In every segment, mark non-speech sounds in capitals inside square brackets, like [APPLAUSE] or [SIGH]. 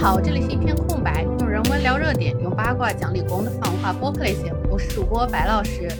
好，这里是一片空白，用人文聊热点，用八卦讲理工的放话播客类型。我是主播白老师，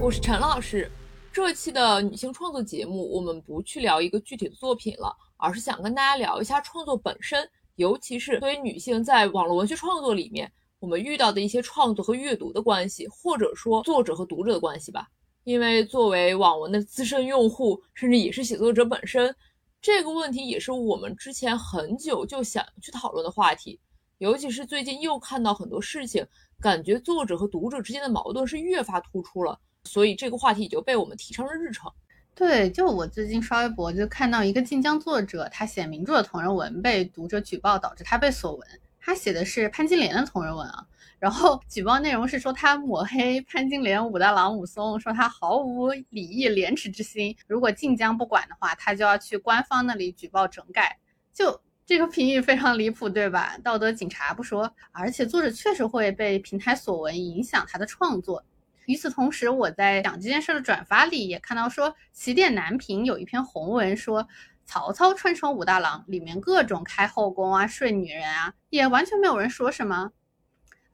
我是陈老师。这期的女性创作节目，我们不去聊一个具体的作品了，而是想跟大家聊一下创作本身，尤其是对于女性在网络文学创作里面，我们遇到的一些创作和阅读的关系，或者说作者和读者的关系吧。因为作为网文的资深用户，甚至也是写作者本身。这个问题也是我们之前很久就想去讨论的话题，尤其是最近又看到很多事情，感觉作者和读者之间的矛盾是越发突出了，所以这个话题也就被我们提上了日程。对，就我最近刷微博就看到一个晋江作者，他写名著的同人文被读者举报，导致他被锁文。他写的是潘金莲的同人文啊。然后举报内容是说他抹黑潘金莲武大郎武松，说他毫无礼义廉耻之心。如果晋江不管的话，他就要去官方那里举报整改。就这个评语非常离谱，对吧？道德警察不说，而且作者确实会被平台所闻，影响他的创作。与此同时，我在讲这件事的转发里也看到说，起点南屏有一篇红文说曹操穿成武大郎，里面各种开后宫啊、睡女人啊，也完全没有人说什么。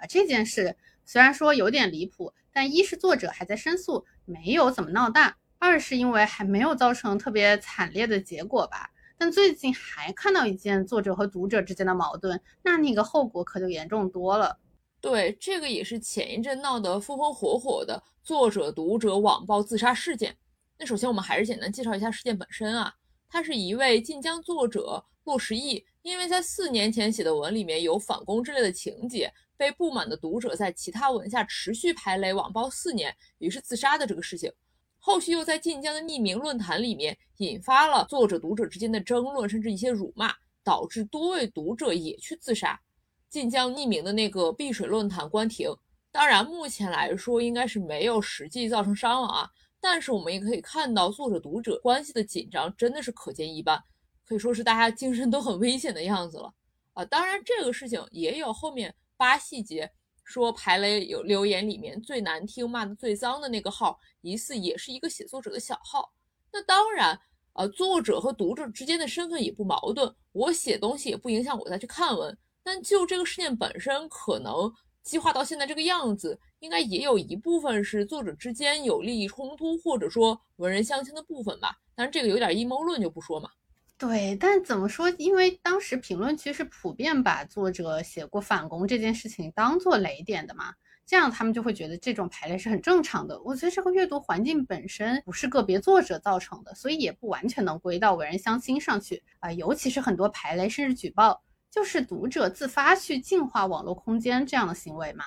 这件事虽然说有点离谱，但一是作者还在申诉，没有怎么闹大；二是因为还没有造成特别惨烈的结果吧。但最近还看到一件作者和读者之间的矛盾，那那个后果可就严重多了。对，这个也是前一阵闹得风风火火的作者读者网暴自杀事件。那首先我们还是简单介绍一下事件本身啊，他是一位晋江作者骆时义，因为在四年前写的文里面有反攻之类的情节。被不满的读者在其他文下持续排雷网暴四年，于是自杀的这个事情，后续又在晋江的匿名论坛里面引发了作者读者之间的争论，甚至一些辱骂，导致多位读者也去自杀。晋江匿名的那个碧水论坛关停，当然目前来说应该是没有实际造成伤亡啊，但是我们也可以看到作者读者关系的紧张真的是可见一斑，可以说是大家精神都很危险的样子了啊。当然这个事情也有后面。八细节说排雷有留言里面最难听、骂的最脏的那个号，疑似也是一个写作者的小号。那当然，呃，作者和读者之间的身份也不矛盾，我写东西也不影响我再去看文。但就这个事件本身，可能激化到现在这个样子，应该也有一部分是作者之间有利益冲突，或者说文人相亲的部分吧。但是这个有点阴谋论，就不说嘛。对，但怎么说？因为当时评论区是普遍把作者写过反攻这件事情当做雷点的嘛，这样他们就会觉得这种排列是很正常的。我觉得这个阅读环境本身不是个别作者造成的，所以也不完全能归到文人相亲上去啊。尤其是很多排雷甚至举报，就是读者自发去净化网络空间这样的行为嘛。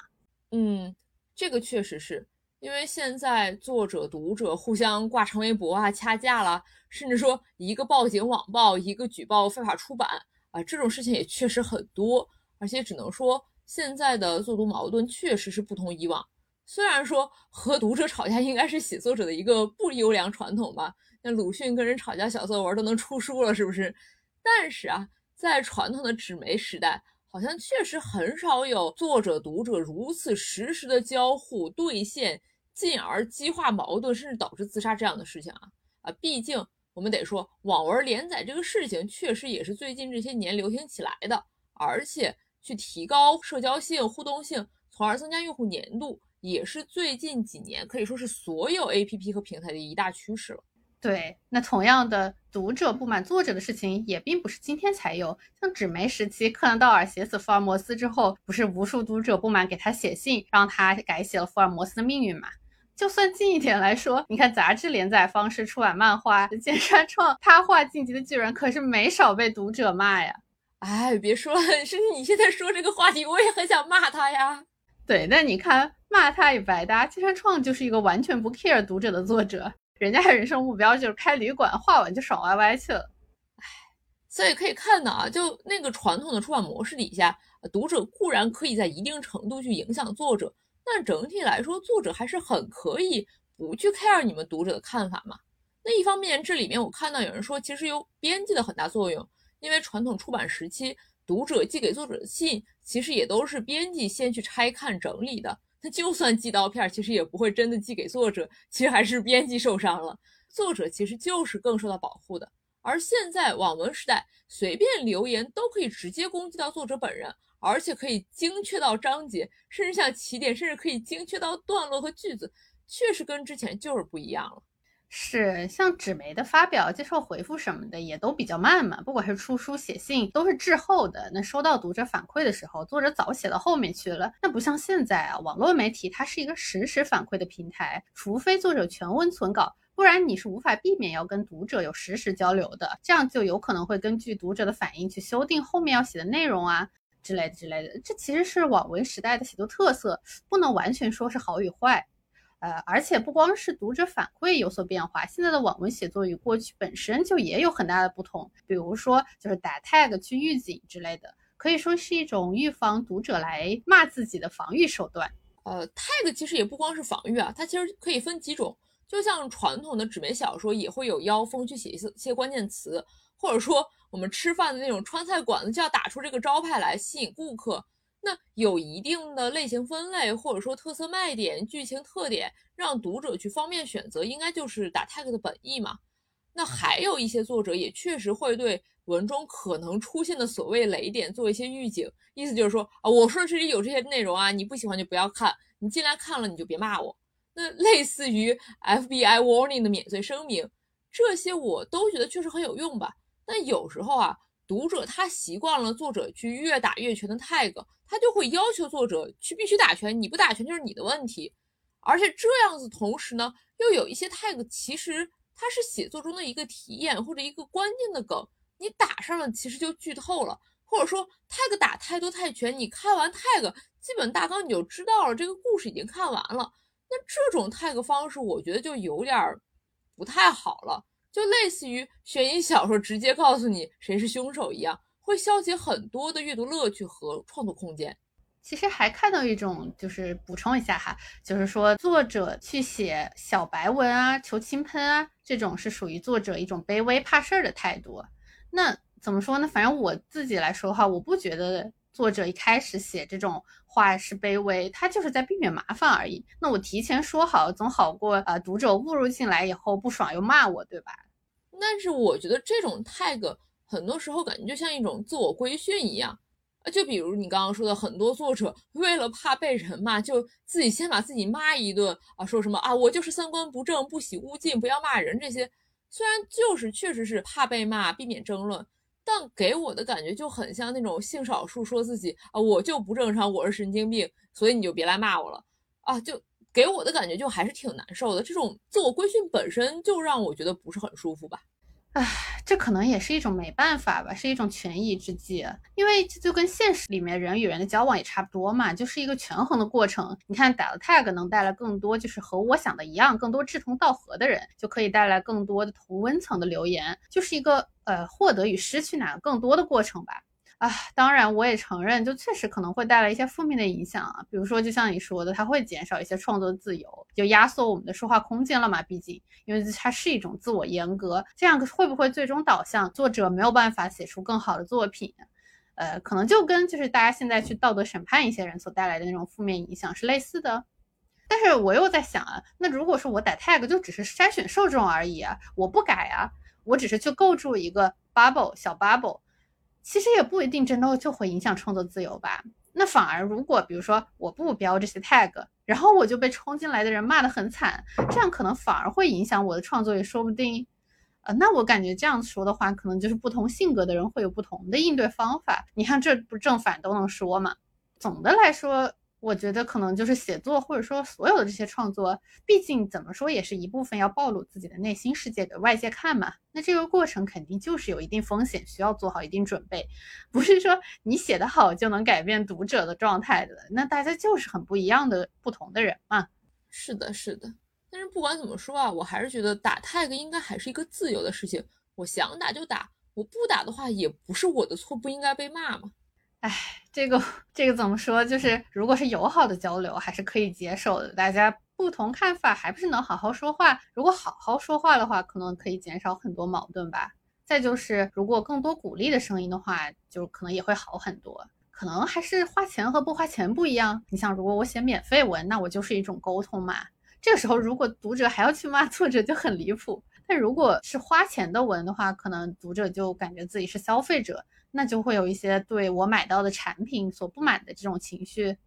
嗯，这个确实是。因为现在作者、读者互相挂长微博啊、掐架了，甚至说一个报警网暴，一个举报非法出版啊，这种事情也确实很多。而且只能说，现在的作读矛盾确实是不同以往。虽然说和读者吵架应该是写作者的一个不优良传统吧，那鲁迅跟人吵架小作文都能出书了，是不是？但是啊，在传统的纸媒时代，好像确实很少有作者、读者如此实时的交互兑现。进而激化矛盾，甚至导致自杀这样的事情啊啊！毕竟我们得说，网文连载这个事情确实也是最近这些年流行起来的，而且去提高社交性、互动性，从而增加用户粘度，也是最近几年可以说是所有 APP 和平台的一大趋势了。对，那同样的，读者不满作者的事情也并不是今天才有，像纸媒时期，柯南道尔写死福尔摩斯之后，不是无数读者不满给他写信，让他改写了福尔摩斯的命运嘛？就算近一点来说，你看杂志连载方式出版漫画，[LAUGHS] 剑山创他画《进击的巨人》，可是没少被读者骂呀。哎，别说了，[LAUGHS] 是你现在说这个话题，我也很想骂他呀。对，那你看骂他也白搭，剑山创就是一个完全不 care 读者的作者，人家人生目标就是开旅馆，画完就爽歪歪去了。哎，所以可以看到啊，就那个传统的出版模式底下，读者固然可以在一定程度去影响作者。但整体来说，作者还是很可以不去 care 你们读者的看法嘛。那一方面，这里面我看到有人说，其实有编辑的很大作用，因为传统出版时期，读者寄给作者的信，其实也都是编辑先去拆看整理的。他就算寄刀片，其实也不会真的寄给作者，其实还是编辑受伤了。作者其实就是更受到保护的。而现在网文时代，随便留言都可以直接攻击到作者本人，而且可以精确到章节，甚至像起点，甚至可以精确到段落和句子，确实跟之前就是不一样了。是，像纸媒的发表、接受回复什么的也都比较慢嘛，不管是出书、写信，都是滞后的。那收到读者反馈的时候，作者早写到后面去了。那不像现在啊，网络媒体它是一个实时反馈的平台，除非作者全文存稿，不然你是无法避免要跟读者有实时交流的。这样就有可能会根据读者的反应去修订后面要写的内容啊，之类的之类的。这其实是网文时代的写作特色，不能完全说是好与坏。呃，而且不光是读者反馈有所变化，现在的网文写作与过去本身就也有很大的不同。比如说，就是打 tag 去预警之类的，可以说是一种预防读者来骂自己的防御手段。呃，tag 其实也不光是防御啊，它其实可以分几种。就像传统的纸媒小说也会有妖风去写一些些关键词，或者说我们吃饭的那种川菜馆子就要打出这个招牌来吸引顾客。那有一定的类型分类，或者说特色卖点、剧情特点，让读者去方便选择，应该就是打 tag 的本意嘛。那还有一些作者也确实会对文中可能出现的所谓雷点做一些预警，意思就是说啊，我说这里有这些内容啊，你不喜欢就不要看，你进来看了你就别骂我。那类似于 FBI warning 的免罪声明，这些我都觉得确实很有用吧。但有时候啊。读者他习惯了作者去越打越全的 tag，他就会要求作者去必须打全，你不打全就是你的问题。而且这样子同时呢，又有一些 tag，其实它是写作中的一个体验或者一个关键的梗，你打上了其实就剧透了，或者说 tag 打太多太全，你看完 tag 基本大纲你就知道了，这个故事已经看完了。那这种 tag 方式，我觉得就有点不太好了。就类似于悬疑小说直接告诉你谁是凶手一样，会消解很多的阅读乐趣和创作空间。其实还看到一种，就是补充一下哈，就是说作者去写小白文啊、求轻喷啊，这种是属于作者一种卑微怕事儿的态度。那怎么说呢？反正我自己来说哈，我不觉得作者一开始写这种话是卑微，他就是在避免麻烦而已。那我提前说好，总好过啊读者误入进来以后不爽又骂我，对吧？但是我觉得这种 tag 很多时候感觉就像一种自我规训一样啊，就比如你刚刚说的，很多作者为了怕被人骂，就自己先把自己骂一顿啊，说什么啊，我就是三观不正，不喜勿近，不要骂人这些。虽然就是确实是怕被骂，避免争论，但给我的感觉就很像那种性少数说自己啊，我就不正常，我是神经病，所以你就别来骂我了啊，就。给我的感觉就还是挺难受的，这种自我规训本身就让我觉得不是很舒服吧。唉，这可能也是一种没办法吧，是一种权宜之计。因为这就跟现实里面人与人的交往也差不多嘛，就是一个权衡的过程。你看打了 tag 能带来更多，就是和我想的一样，更多志同道合的人，就可以带来更多的同温层的留言，就是一个呃获得与失去哪个更多的过程吧。啊，当然，我也承认，就确实可能会带来一些负面的影响啊。比如说，就像你说的，它会减少一些创作自由，就压缩我们的说话空间了嘛。毕竟，因为它是一种自我严格，这样会不会最终导向作者没有办法写出更好的作品？呃，可能就跟就是大家现在去道德审判一些人所带来的那种负面影响是类似的。但是我又在想啊，那如果说我打 tag 就只是筛选受众而已啊，我不改啊，我只是去构筑一个 bubble 小 bubble。其实也不一定真的就会影响创作自由吧。那反而如果比如说我不标这些 tag，然后我就被冲进来的人骂得很惨，这样可能反而会影响我的创作也说不定。呃，那我感觉这样说的话，可能就是不同性格的人会有不同的应对方法。你看这不正反都能说嘛。总的来说。我觉得可能就是写作，或者说所有的这些创作，毕竟怎么说也是一部分要暴露自己的内心世界给外界看嘛。那这个过程肯定就是有一定风险，需要做好一定准备，不是说你写得好就能改变读者的状态的。那大家就是很不一样的不同的人嘛。是的，是的。但是不管怎么说啊，我还是觉得打 tag 应该还是一个自由的事情，我想打就打，我不打的话也不是我的错，不应该被骂嘛。哎，这个这个怎么说？就是如果是友好的交流，还是可以接受的。大家不同看法，还不是能好好说话。如果好好说话的话，可能可以减少很多矛盾吧。再就是，如果更多鼓励的声音的话，就可能也会好很多。可能还是花钱和不花钱不一样。你想，如果我写免费文，那我就是一种沟通嘛。这个时候，如果读者还要去骂作者，就很离谱。但如果是花钱的文的话，可能读者就感觉自己是消费者，那就会有一些对我买到的产品所不满的这种情绪。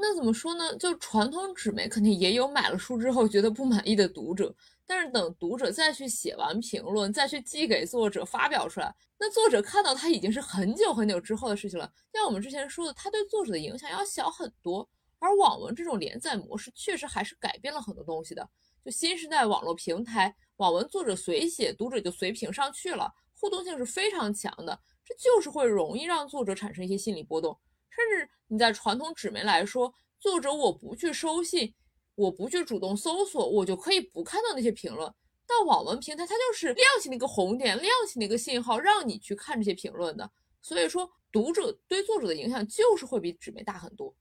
那怎么说呢？就传统纸媒肯定也有买了书之后觉得不满意的读者，但是等读者再去写完评论，再去寄给作者发表出来，那作者看到它已经是很久很久之后的事情了。像我们之前说的，它对作者的影响要小很多。而网文这种连载模式确实还是改变了很多东西的。就新时代网络平台，网文作者随写，读者就随评上去了，互动性是非常强的，这就是会容易让作者产生一些心理波动。甚至你在传统纸媒来说，作者我不去收信，我不去主动搜索，我就可以不看到那些评论。到网文平台它就是亮起那个红点，亮起那个信号，让你去看这些评论的。所以说，读者对作者的影响就是会比纸媒大很多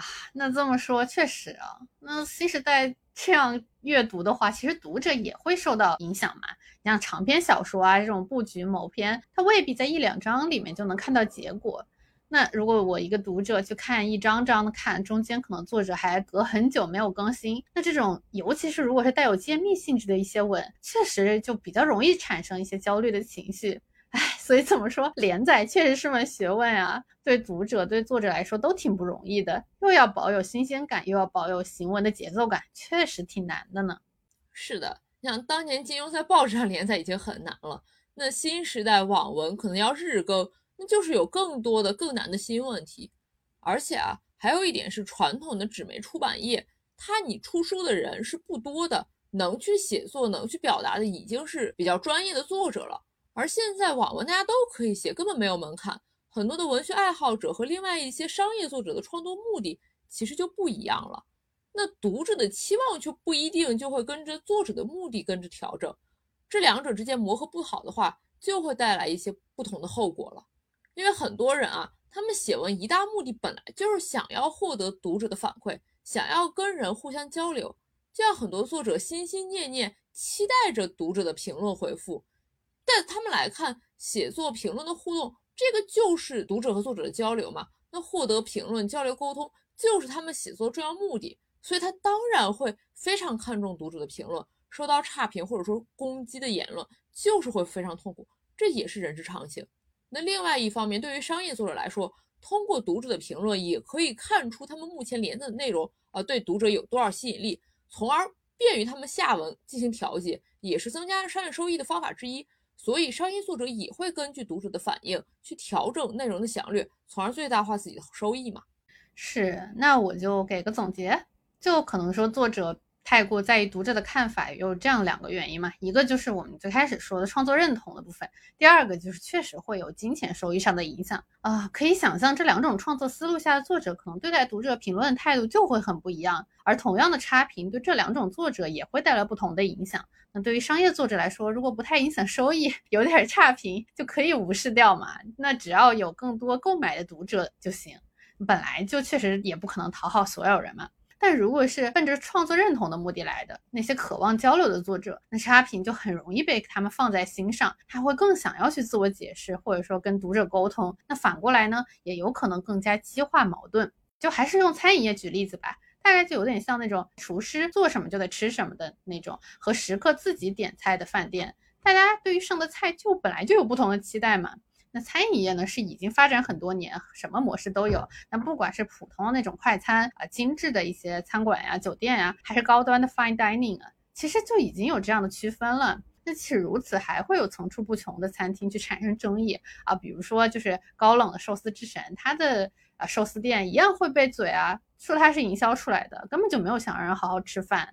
啊。那这么说确实啊，那新时代这样阅读的话，其实读者也会受到影响嘛。你像长篇小说啊这种布局某篇，它未必在一两章里面就能看到结果。那如果我一个读者去看一张张的看，中间可能作者还隔很久没有更新，那这种尤其是如果是带有揭秘性质的一些文，确实就比较容易产生一些焦虑的情绪。唉，所以怎么说，连载确实是门学问啊，对读者对作者来说都挺不容易的，又要保有新鲜感，又要保有行文的节奏感，确实挺难的呢。是的，像当年金庸在报纸上连载已经很难了，那新时代网文可能要日更。那就是有更多的更难的新问题，而且啊，还有一点是传统的纸媒出版业，它你出书的人是不多的，能去写作、能去表达的已经是比较专业的作者了。而现在网文大家都可以写，根本没有门槛，很多的文学爱好者和另外一些商业作者的创作目的其实就不一样了。那读者的期望却不一定就会跟着作者的目的跟着调整，这两者之间磨合不好的话，就会带来一些不同的后果了。因为很多人啊，他们写文一大目的本来就是想要获得读者的反馈，想要跟人互相交流，就像很多作者心心念念期待着读者的评论回复。在他们来看，写作评论的互动，这个就是读者和作者的交流嘛。那获得评论、交流、沟通，就是他们写作重要目的，所以他当然会非常看重读者的评论。收到差评或者说攻击的言论，就是会非常痛苦，这也是人之常情。那另外一方面，对于商业作者来说，通过读者的评论也可以看出他们目前连载的内容啊对读者有多少吸引力，从而便于他们下文进行调节，也是增加商业收益的方法之一。所以，商业作者也会根据读者的反应去调整内容的详略，从而最大化自己的收益嘛。是，那我就给个总结，就可能说作者。太过在意读者的看法，有这样两个原因嘛？一个就是我们最开始说的创作认同的部分，第二个就是确实会有金钱收益上的影响啊。可以想象，这两种创作思路下的作者可能对待读者评论的态度就会很不一样。而同样的差评对这两种作者也会带来不同的影响。那对于商业作者来说，如果不太影响收益，有点差评就可以无视掉嘛。那只要有更多购买的读者就行。本来就确实也不可能讨好所有人嘛。但如果是奔着创作认同的目的来的那些渴望交流的作者，那差评就很容易被他们放在心上，他会更想要去自我解释，或者说跟读者沟通。那反过来呢，也有可能更加激化矛盾。就还是用餐饮业举例子吧，大概就有点像那种厨师做什么就得吃什么的那种，和食客自己点菜的饭店，大家对于剩的菜就本来就有不同的期待嘛。那餐饮业呢是已经发展很多年，什么模式都有。那不管是普通的那种快餐啊，精致的一些餐馆呀、酒店呀，还是高端的 fine dining 啊，其实就已经有这样的区分了。那即使如此，还会有层出不穷的餐厅去产生争议啊。比如说，就是高冷的寿司之神，他的啊寿司店一样会被嘴啊说他是营销出来的，根本就没有想让人好好吃饭。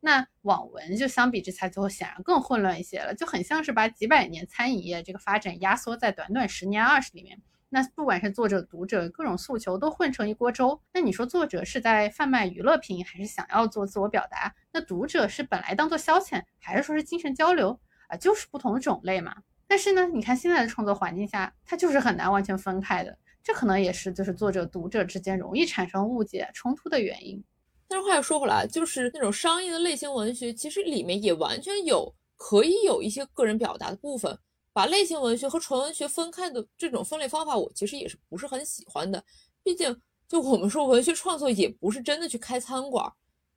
那网文就相比之下就显然更混乱一些了，就很像是把几百年餐饮业这个发展压缩在短短十年二十里面。那不管是作者、读者各种诉求都混成一锅粥。那你说作者是在贩卖娱乐品，还是想要做自我表达？那读者是本来当做消遣，还是说是精神交流啊？就是不同的种类嘛。但是呢，你看现在的创作环境下，它就是很难完全分开的。这可能也是就是作者、读者之间容易产生误解、冲突的原因。但是话又说回来，就是那种商业的类型文学，其实里面也完全有可以有一些个人表达的部分。把类型文学和纯文学分开的这种分类方法，我其实也是不是很喜欢的。毕竟，就我们说文学创作也不是真的去开餐馆，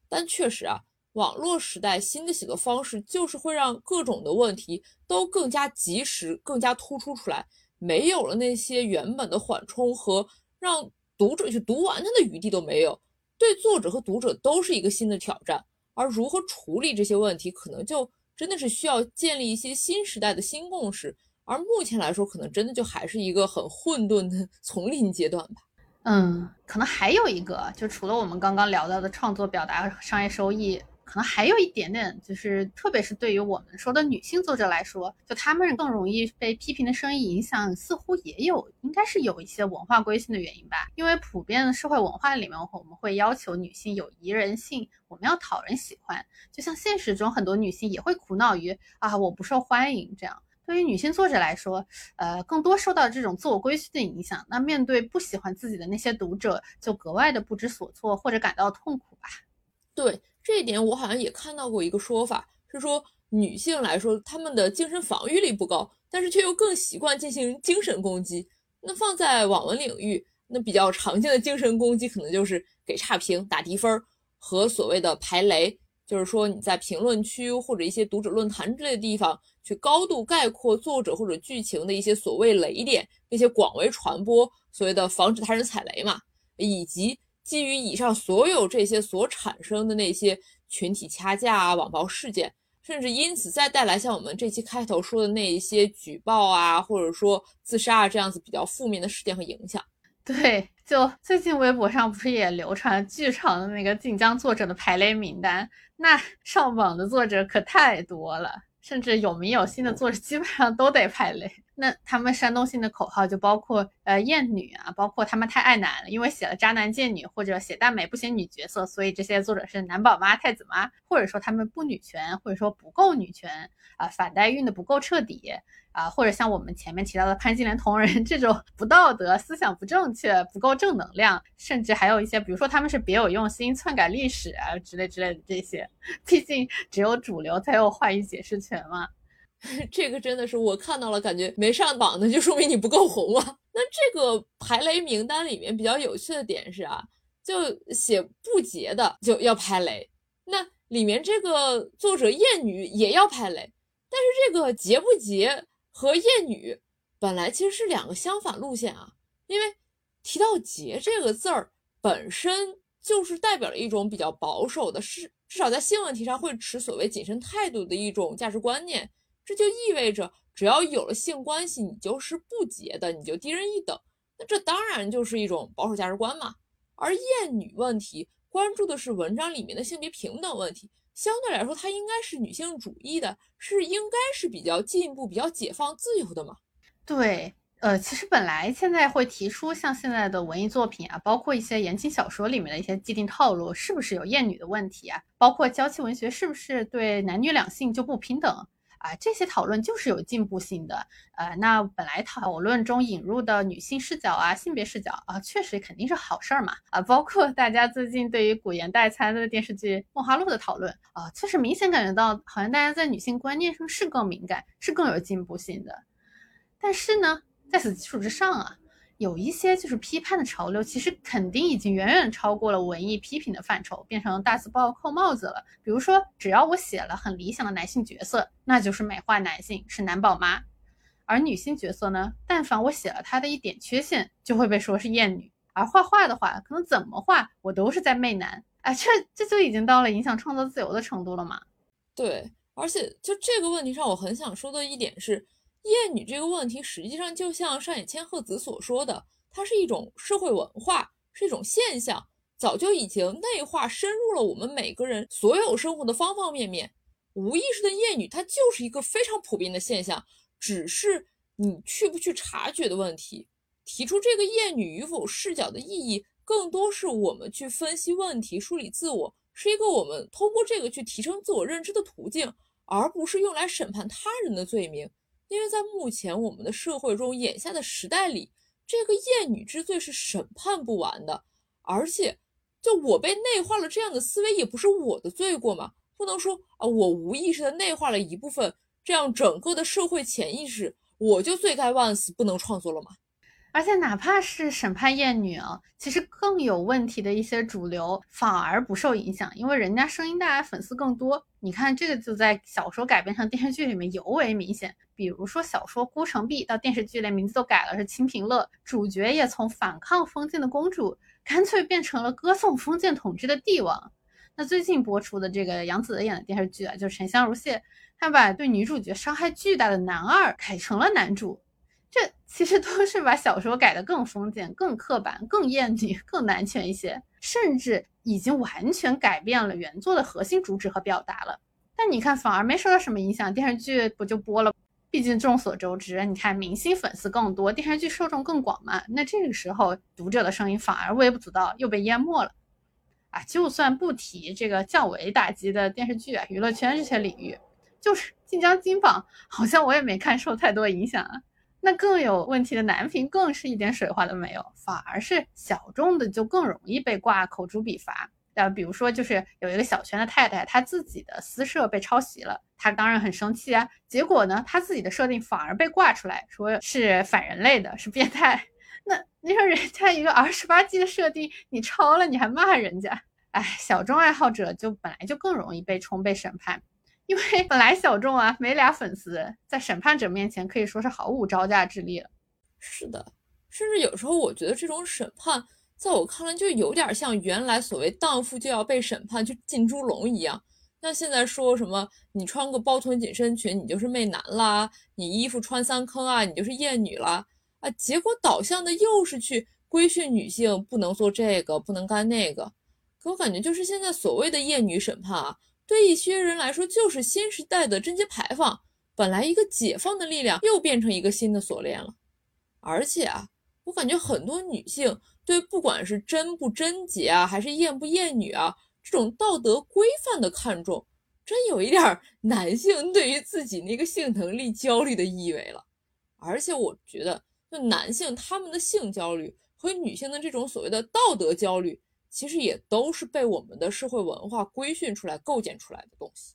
但确实啊，网络时代新的写作方式就是会让各种的问题都更加及时、更加突出出来，没有了那些原本的缓冲和让读者去读完它的余地都没有，对作者和读者都是一个新的挑战。而如何处理这些问题，可能就真的是需要建立一些新时代的新共识。而目前来说，可能真的就还是一个很混沌的 [LAUGHS] 丛林阶段吧。嗯，可能还有一个，就除了我们刚刚聊到的创作表达、商业收益。可能还有一点点，就是特别是对于我们说的女性作者来说，就她们更容易被批评的声音影响，似乎也有，应该是有一些文化规性的原因吧。因为普遍的社会文化里面，我们会要求女性有宜人性，我们要讨人喜欢。就像现实中很多女性也会苦恼于啊，我不受欢迎这样。对于女性作者来说，呃，更多受到这种自我规训的影响，那面对不喜欢自己的那些读者，就格外的不知所措或者感到痛苦吧。对。这一点我好像也看到过一个说法，是说女性来说，她们的精神防御力不高，但是却又更习惯进行精神攻击。那放在网文领域，那比较常见的精神攻击可能就是给差评、打低分和所谓的排雷，就是说你在评论区或者一些读者论坛之类的地方去高度概括作者或者剧情的一些所谓雷点，并且广为传播，所谓的防止他人踩雷嘛，以及。基于以上所有这些所产生的那些群体掐架啊、网暴事件，甚至因此再带来像我们这期开头说的那一些举报啊，或者说自杀啊这样子比较负面的事件和影响。对，就最近微博上不是也流传剧场的那个晋江作者的排雷名单，那上榜的作者可太多了，甚至有名有姓的作者基本上都得排雷。那他们煽动性的口号就包括呃厌女啊，包括他们太爱男了，因为写了渣男贱女，或者写大美不写女角色，所以这些作者是男宝妈、太子妈，或者说他们不女权，或者说不够女权啊，反代孕的不够彻底啊，或者像我们前面提到的潘金莲同人这种不道德、思想不正确、不够正能量，甚至还有一些，比如说他们是别有用心、篡改历史啊之类之类的这些，毕竟只有主流才有话语解释权嘛。[LAUGHS] 这个真的是我看到了，感觉没上榜的就说明你不够红啊。[LAUGHS] 那这个排雷名单里面比较有趣的点是啊，就写不洁的就要排雷，那里面这个作者厌女也要排雷，但是这个洁不洁和厌女本来其实是两个相反路线啊，因为提到洁这个字儿本身就是代表了一种比较保守的，是至少在性问题上会持所谓谨慎态度的一种价值观念。这就意味着，只要有了性关系，你就是不洁的，你就低人一等。那这当然就是一种保守价值观嘛。而厌女问题关注的是文章里面的性别平等问题，相对来说，它应该是女性主义的，是应该是比较进步、比较解放、自由的嘛。对，呃，其实本来现在会提出像现在的文艺作品啊，包括一些言情小说里面的一些既定套路，是不是有厌女的问题啊？包括娇妻文学是不是对男女两性就不平等？啊，这些讨论就是有进步性的。呃，那本来讨论中引入的女性视角啊、性别视角啊，确实肯定是好事儿嘛。啊，包括大家最近对于古言代餐的电视剧《梦华录》的讨论啊，确实明显感觉到，好像大家在女性观念上是更敏感，是更有进步性的。但是呢，在此基础之上啊。有一些就是批判的潮流，其实肯定已经远远超过了文艺批评的范畴，变成大字报扣帽子了。比如说，只要我写了很理想的男性角色，那就是美化男性，是男宝妈；而女性角色呢，但凡我写了她的一点缺陷，就会被说是厌女。而画画的话，可能怎么画我都是在媚男。哎，这这就已经到了影响创作自由的程度了嘛？对，而且就这个问题上，我很想说的一点是。厌女这个问题，实际上就像上野千鹤子所说的，它是一种社会文化，是一种现象，早就已经内化深入了我们每个人所有生活的方方面面。无意识的厌女，它就是一个非常普遍的现象，只是你去不去察觉的问题。提出这个厌女与否视角的意义，更多是我们去分析问题、梳理自我，是一个我们通过这个去提升自我认知的途径，而不是用来审判他人的罪名。因为在目前我们的社会中，眼下的时代里，这个厌女之罪是审判不完的。而且，就我被内化了这样的思维，也不是我的罪过嘛？不能说啊，我无意识的内化了一部分，这样整个的社会潜意识，我就罪该万死，不能创作了吗？而且哪怕是审判厌女啊，其实更有问题的一些主流反而不受影响，因为人家声音大，粉丝更多。你看这个就在小说改编成电视剧里面尤为明显。比如说小说《孤城闭》到电视剧连名字都改了，是清平乐，主角也从反抗封建的公主，干脆变成了歌颂封建统治的帝王。那最近播出的这个杨紫演的电视剧啊，就是《沉香如屑》，他把对女主角伤害巨大的男二改成了男主。这其实都是把小说改得更封建、更刻板、更厌女、更男权一些，甚至已经完全改变了原作的核心主旨和表达了。但你看，反而没受到什么影响，电视剧不就播了？毕竟众所周知，你看明星粉丝更多，电视剧受众更广嘛。那这个时候，读者的声音反而微不足道，又被淹没了。啊，就算不提这个较为打击的电视剧啊，娱乐圈这些领域，就是晋江金榜，好像我也没看受太多影响啊。那更有问题的男频更是一点水花都没有，反而是小众的就更容易被挂口诛笔伐。呃，比如说就是有一个小泉的太太，她自己的私设被抄袭了，她当然很生气啊。结果呢，她自己的设定反而被挂出来，说是反人类的，是变态。那你说人家一个二十八 G 的设定，你抄了你还骂人家？哎，小众爱好者就本来就更容易被冲被审判。因为 [LAUGHS] 本来小众啊，没俩粉丝，在审判者面前可以说是毫无招架之力了。是的，甚至有时候我觉得这种审判，在我看来就有点像原来所谓荡妇就要被审判去进猪笼一样。那现在说什么你穿个包臀紧身裙，你就是媚男啦；你衣服穿三坑啊，你就是厌女啦。啊，结果导向的又是去规训女性，不能做这个，不能干那个。可我感觉就是现在所谓的厌女审判啊。对一些人来说，就是新时代的贞节牌坊。本来一个解放的力量，又变成一个新的锁链了。而且啊，我感觉很多女性对不管是贞不贞洁啊，还是厌不厌女啊，这种道德规范的看重，真有一点 [LAUGHS] 男性对于自己那个性能力焦虑的意味了。而且我觉得，就男性他们的性焦虑和女性的这种所谓的道德焦虑。其实也都是被我们的社会文化规训出来、构建出来的东西。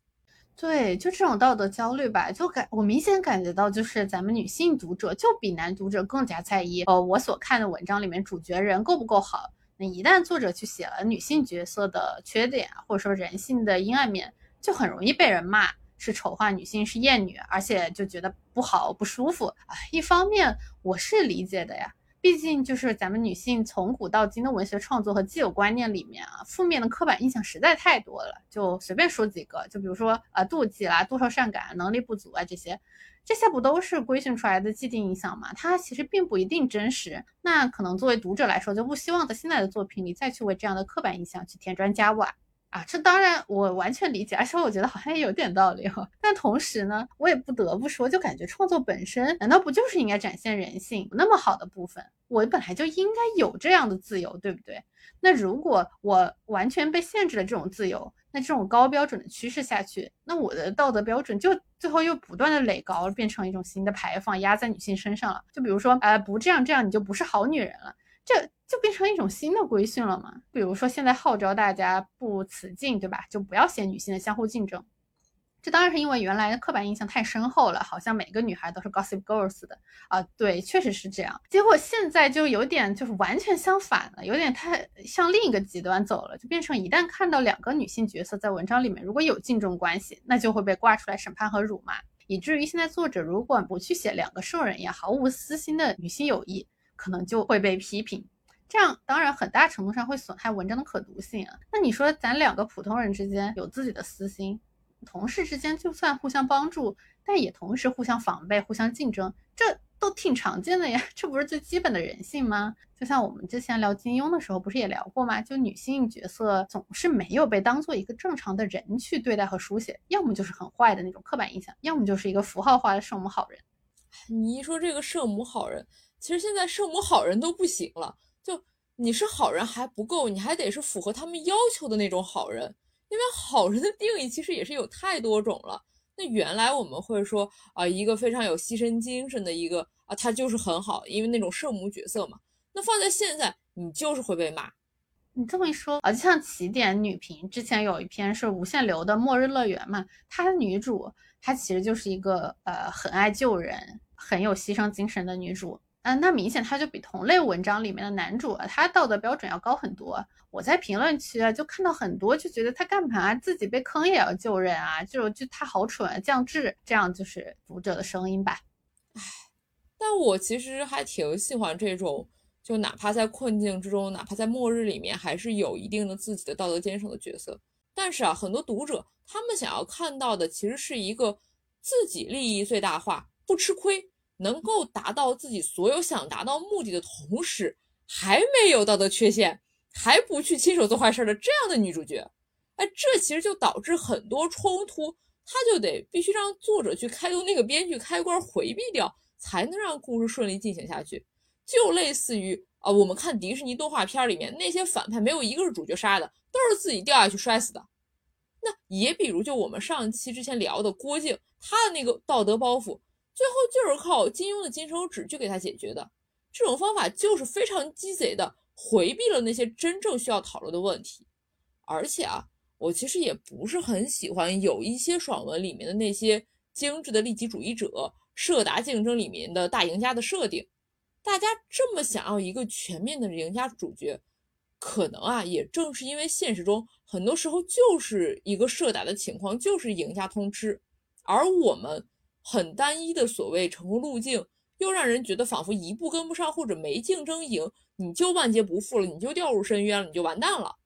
对，就这种道德焦虑吧，就感我明显感觉到，就是咱们女性读者就比男读者更加在意，呃，我所看的文章里面主角人够不够好。那一旦作者去写了女性角色的缺点，或者说人性的阴暗面，就很容易被人骂是丑化女性、是厌女，而且就觉得不好、不舒服啊。一方面我是理解的呀。毕竟就是咱们女性从古到今的文学创作和既有观念里面啊，负面的刻板印象实在太多了。就随便说几个，就比如说啊，妒忌啦、多愁善感、能力不足啊这些，这些不都是规训出来的既定印象吗？它其实并不一定真实。那可能作为读者来说，就不希望在现在的作品里再去为这样的刻板印象去添砖加瓦。啊，这当然我完全理解，而且我觉得好像也有点道理哈。但同时呢，我也不得不说，就感觉创作本身难道不就是应该展现人性那么好的部分？我本来就应该有这样的自由，对不对？那如果我完全被限制了这种自由，那这种高标准的趋势下去，那我的道德标准就最后又不断的垒高，变成一种新的排放压在女性身上了。就比如说，呃，不这样这样，你就不是好女人了。这。就变成一种新的规训了嘛？比如说现在号召大家不雌竞，对吧？就不要写女性的相互竞争。这当然是因为原来的刻板印象太深厚了，好像每个女孩都是 gossip girls 的啊。对，确实是这样。结果现在就有点就是完全相反了，有点太向另一个极端走了，就变成一旦看到两个女性角色在文章里面如果有竞争关系，那就会被挂出来审判和辱骂，以至于现在作者如果不去写两个兽人也毫无私心的女性友谊，可能就会被批评。这样当然很大程度上会损害文章的可读性啊。那你说咱两个普通人之间有自己的私心，同事之间就算互相帮助，但也同时互相防备、互相竞争，这都挺常见的呀。[LAUGHS] 这不是最基本的人性吗？就像我们之前聊金庸的时候，不是也聊过吗？就女性角色总是没有被当做一个正常的人去对待和书写，要么就是很坏的那种刻板印象，要么就是一个符号化的圣母好人。你一说这个圣母好人，其实现在圣母好人都不行了。就你是好人还不够，你还得是符合他们要求的那种好人。因为好人的定义其实也是有太多种了。那原来我们会说啊，一个非常有牺牲精神的一个啊，他就是很好，因为那种圣母角色嘛。那放在现在，你就是会被骂。你这么一说啊，就像起点女频之前有一篇是无限流的《末日乐园》嘛，她的女主她其实就是一个呃很爱救人、很有牺牲精神的女主。啊，那明显他就比同类文章里面的男主啊，他道德标准要高很多。我在评论区啊，就看到很多就觉得他干嘛自己被坑也要救人啊，就就他好蠢啊，降智，这样就是读者的声音吧。唉，但我其实还挺喜欢这种，就哪怕在困境之中，哪怕在末日里面，还是有一定的自己的道德坚守的角色。但是啊，很多读者他们想要看到的，其实是一个自己利益最大化，不吃亏。能够达到自己所有想达到目的的同时，还没有道德缺陷，还不去亲手做坏事的这样的女主角，哎，这其实就导致很多冲突，他就得必须让作者去开动那个编剧开关回避掉，才能让故事顺利进行下去。就类似于啊，我们看迪士尼动画片里面那些反派，没有一个是主角杀的，都是自己掉下去摔死的。那也比如就我们上期之前聊的郭靖，他的那个道德包袱。最后就是靠金庸的金手指去给他解决的，这种方法就是非常鸡贼的，回避了那些真正需要讨论的问题。而且啊，我其实也不是很喜欢有一些爽文里面的那些精致的利己主义者、社达竞争里面的大赢家的设定。大家这么想要一个全面的赢家主角，可能啊，也正是因为现实中很多时候就是一个社达的情况，就是赢家通吃，而我们。很单一的所谓成功路径，又让人觉得仿佛一步跟不上或者没竞争赢，你就万劫不复了，你就掉入深渊了，你就完蛋了。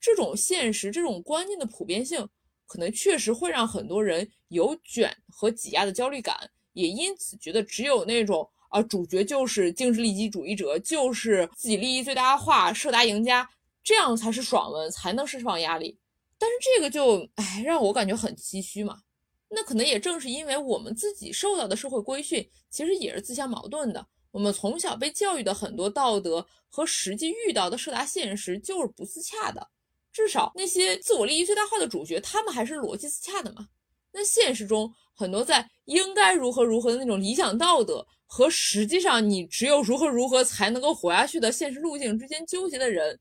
这种现实，这种观念的普遍性，可能确实会让很多人有卷和挤压的焦虑感，也因此觉得只有那种啊主角就是精致利己主义者，就是自己利益最大化、设达赢家，这样才是爽文，才能释放压力。但是这个就哎，让我感觉很唏嘘嘛。那可能也正是因为我们自己受到的社会规训，其实也是自相矛盾的。我们从小被教育的很多道德和实际遇到的社达现实就是不自洽的。至少那些自我利益最大化的主角，他们还是逻辑自洽的嘛。那现实中很多在应该如何如何的那种理想道德和实际上你只有如何如何才能够活下去的现实路径之间纠结的人，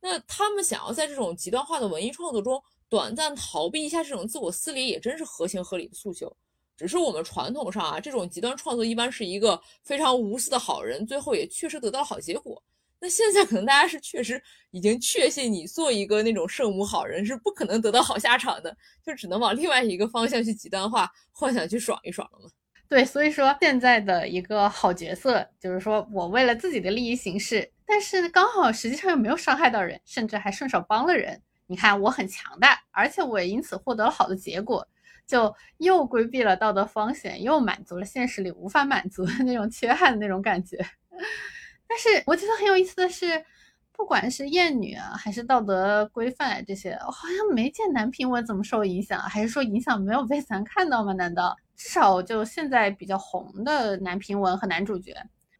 那他们想要在这种极端化的文艺创作中。短暂逃避一下这种自我撕裂，也真是合情合理的诉求。只是我们传统上啊，这种极端创作一般是一个非常无私的好人，最后也确实得到了好结果。那现在可能大家是确实已经确信，你做一个那种圣母好人是不可能得到好下场的，就只能往另外一个方向去极端化，幻想去爽一爽了嘛。对，所以说现在的一个好角色，就是说我为了自己的利益行事，但是刚好实际上又没有伤害到人，甚至还顺手帮了人。你看我很强大，而且我也因此获得了好的结果，就又规避了道德风险，又满足了现实里无法满足的那种缺憾的那种感觉。[LAUGHS] 但是我觉得很有意思的是，不管是厌女啊，还是道德规范这些，我好像没见男评文怎么受影响，还是说影响没有被咱看到吗？难道至少就现在比较红的男评文和男主角？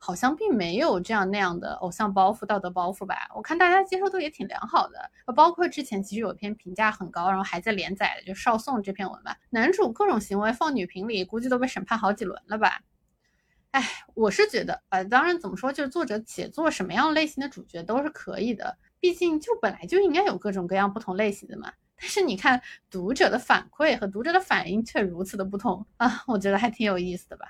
好像并没有这样那样的偶像包袱、道德包袱吧？我看大家接受度也挺良好的，包括之前其实有一篇评价很高，然后还在连载的，就少宋这篇文吧。男主各种行为放女评里，估计都被审判好几轮了吧？哎，我是觉得，呃，当然怎么说，就是作者写作什么样类型的主角都是可以的，毕竟就本来就应该有各种各样不同类型的嘛。但是你看读者的反馈和读者的反应却如此的不同啊，我觉得还挺有意思的吧？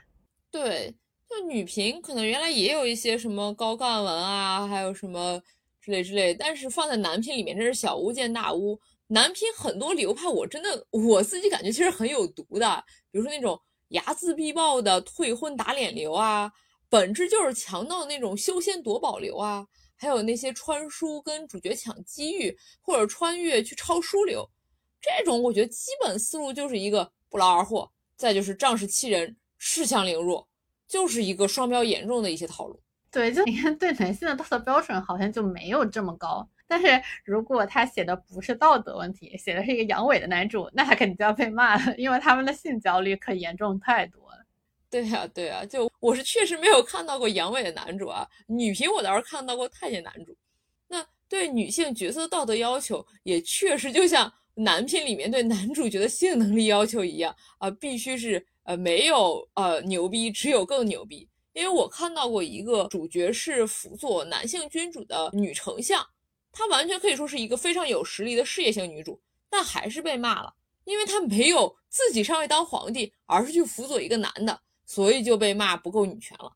对。那女频可能原来也有一些什么高干文啊，还有什么之类之类，但是放在男频里面，真是小巫见大巫。男频很多流派，我真的我自己感觉其实很有毒的，比如说那种睚眦必报的退婚打脸流啊，本质就是强盗那种修仙夺宝流啊，还有那些穿书跟主角抢机遇或者穿越去抄书流，这种我觉得基本思路就是一个不劳而获，再就是仗势欺人，恃强凌弱。就是一个双标严重的一些套路，对，就 [LAUGHS] 你看对男性的道德标准好像就没有这么高，但是如果他写的不是道德问题，写的是一个阳痿的男主，那他肯定就要被骂了，因为他们的性焦虑可严重太多了。对呀，对呀，就我是确实没有看到过阳痿的男主啊，女频我倒是看到过太监男主。那对女性角色的道德要求也确实就像男频里面对男主角的性能力要求一样啊，必须是。呃，没有呃牛逼，只有更牛逼。因为我看到过一个主角是辅佐男性君主的女丞相，她完全可以说是一个非常有实力的事业型女主，但还是被骂了，因为她没有自己上位当皇帝，而是去辅佐一个男的，所以就被骂不够女权了。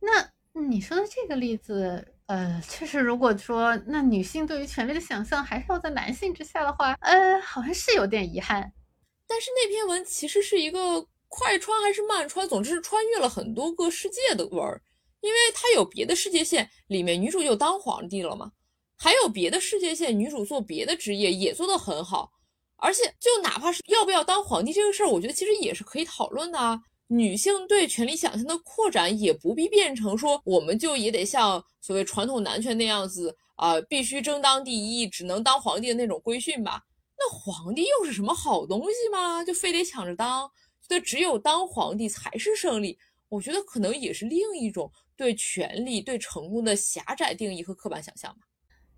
那你说的这个例子，呃，确实，如果说那女性对于权力的想象还是要在男性之下的话，呃，好像是有点遗憾。但是那篇文其实是一个快穿还是慢穿，总之是穿越了很多个世界的文儿，因为它有别的世界线，里面女主就当皇帝了嘛，还有别的世界线，女主做别的职业也做得很好，而且就哪怕是要不要当皇帝这个事儿，我觉得其实也是可以讨论的啊。女性对权力想象的扩展，也不必变成说我们就也得像所谓传统男权那样子啊，必须争当第一，只能当皇帝的那种规训吧？那皇帝又是什么好东西吗？就非得抢着当，对只有当皇帝才是胜利？我觉得可能也是另一种对权力、对成功的狭窄定义和刻板想象吧。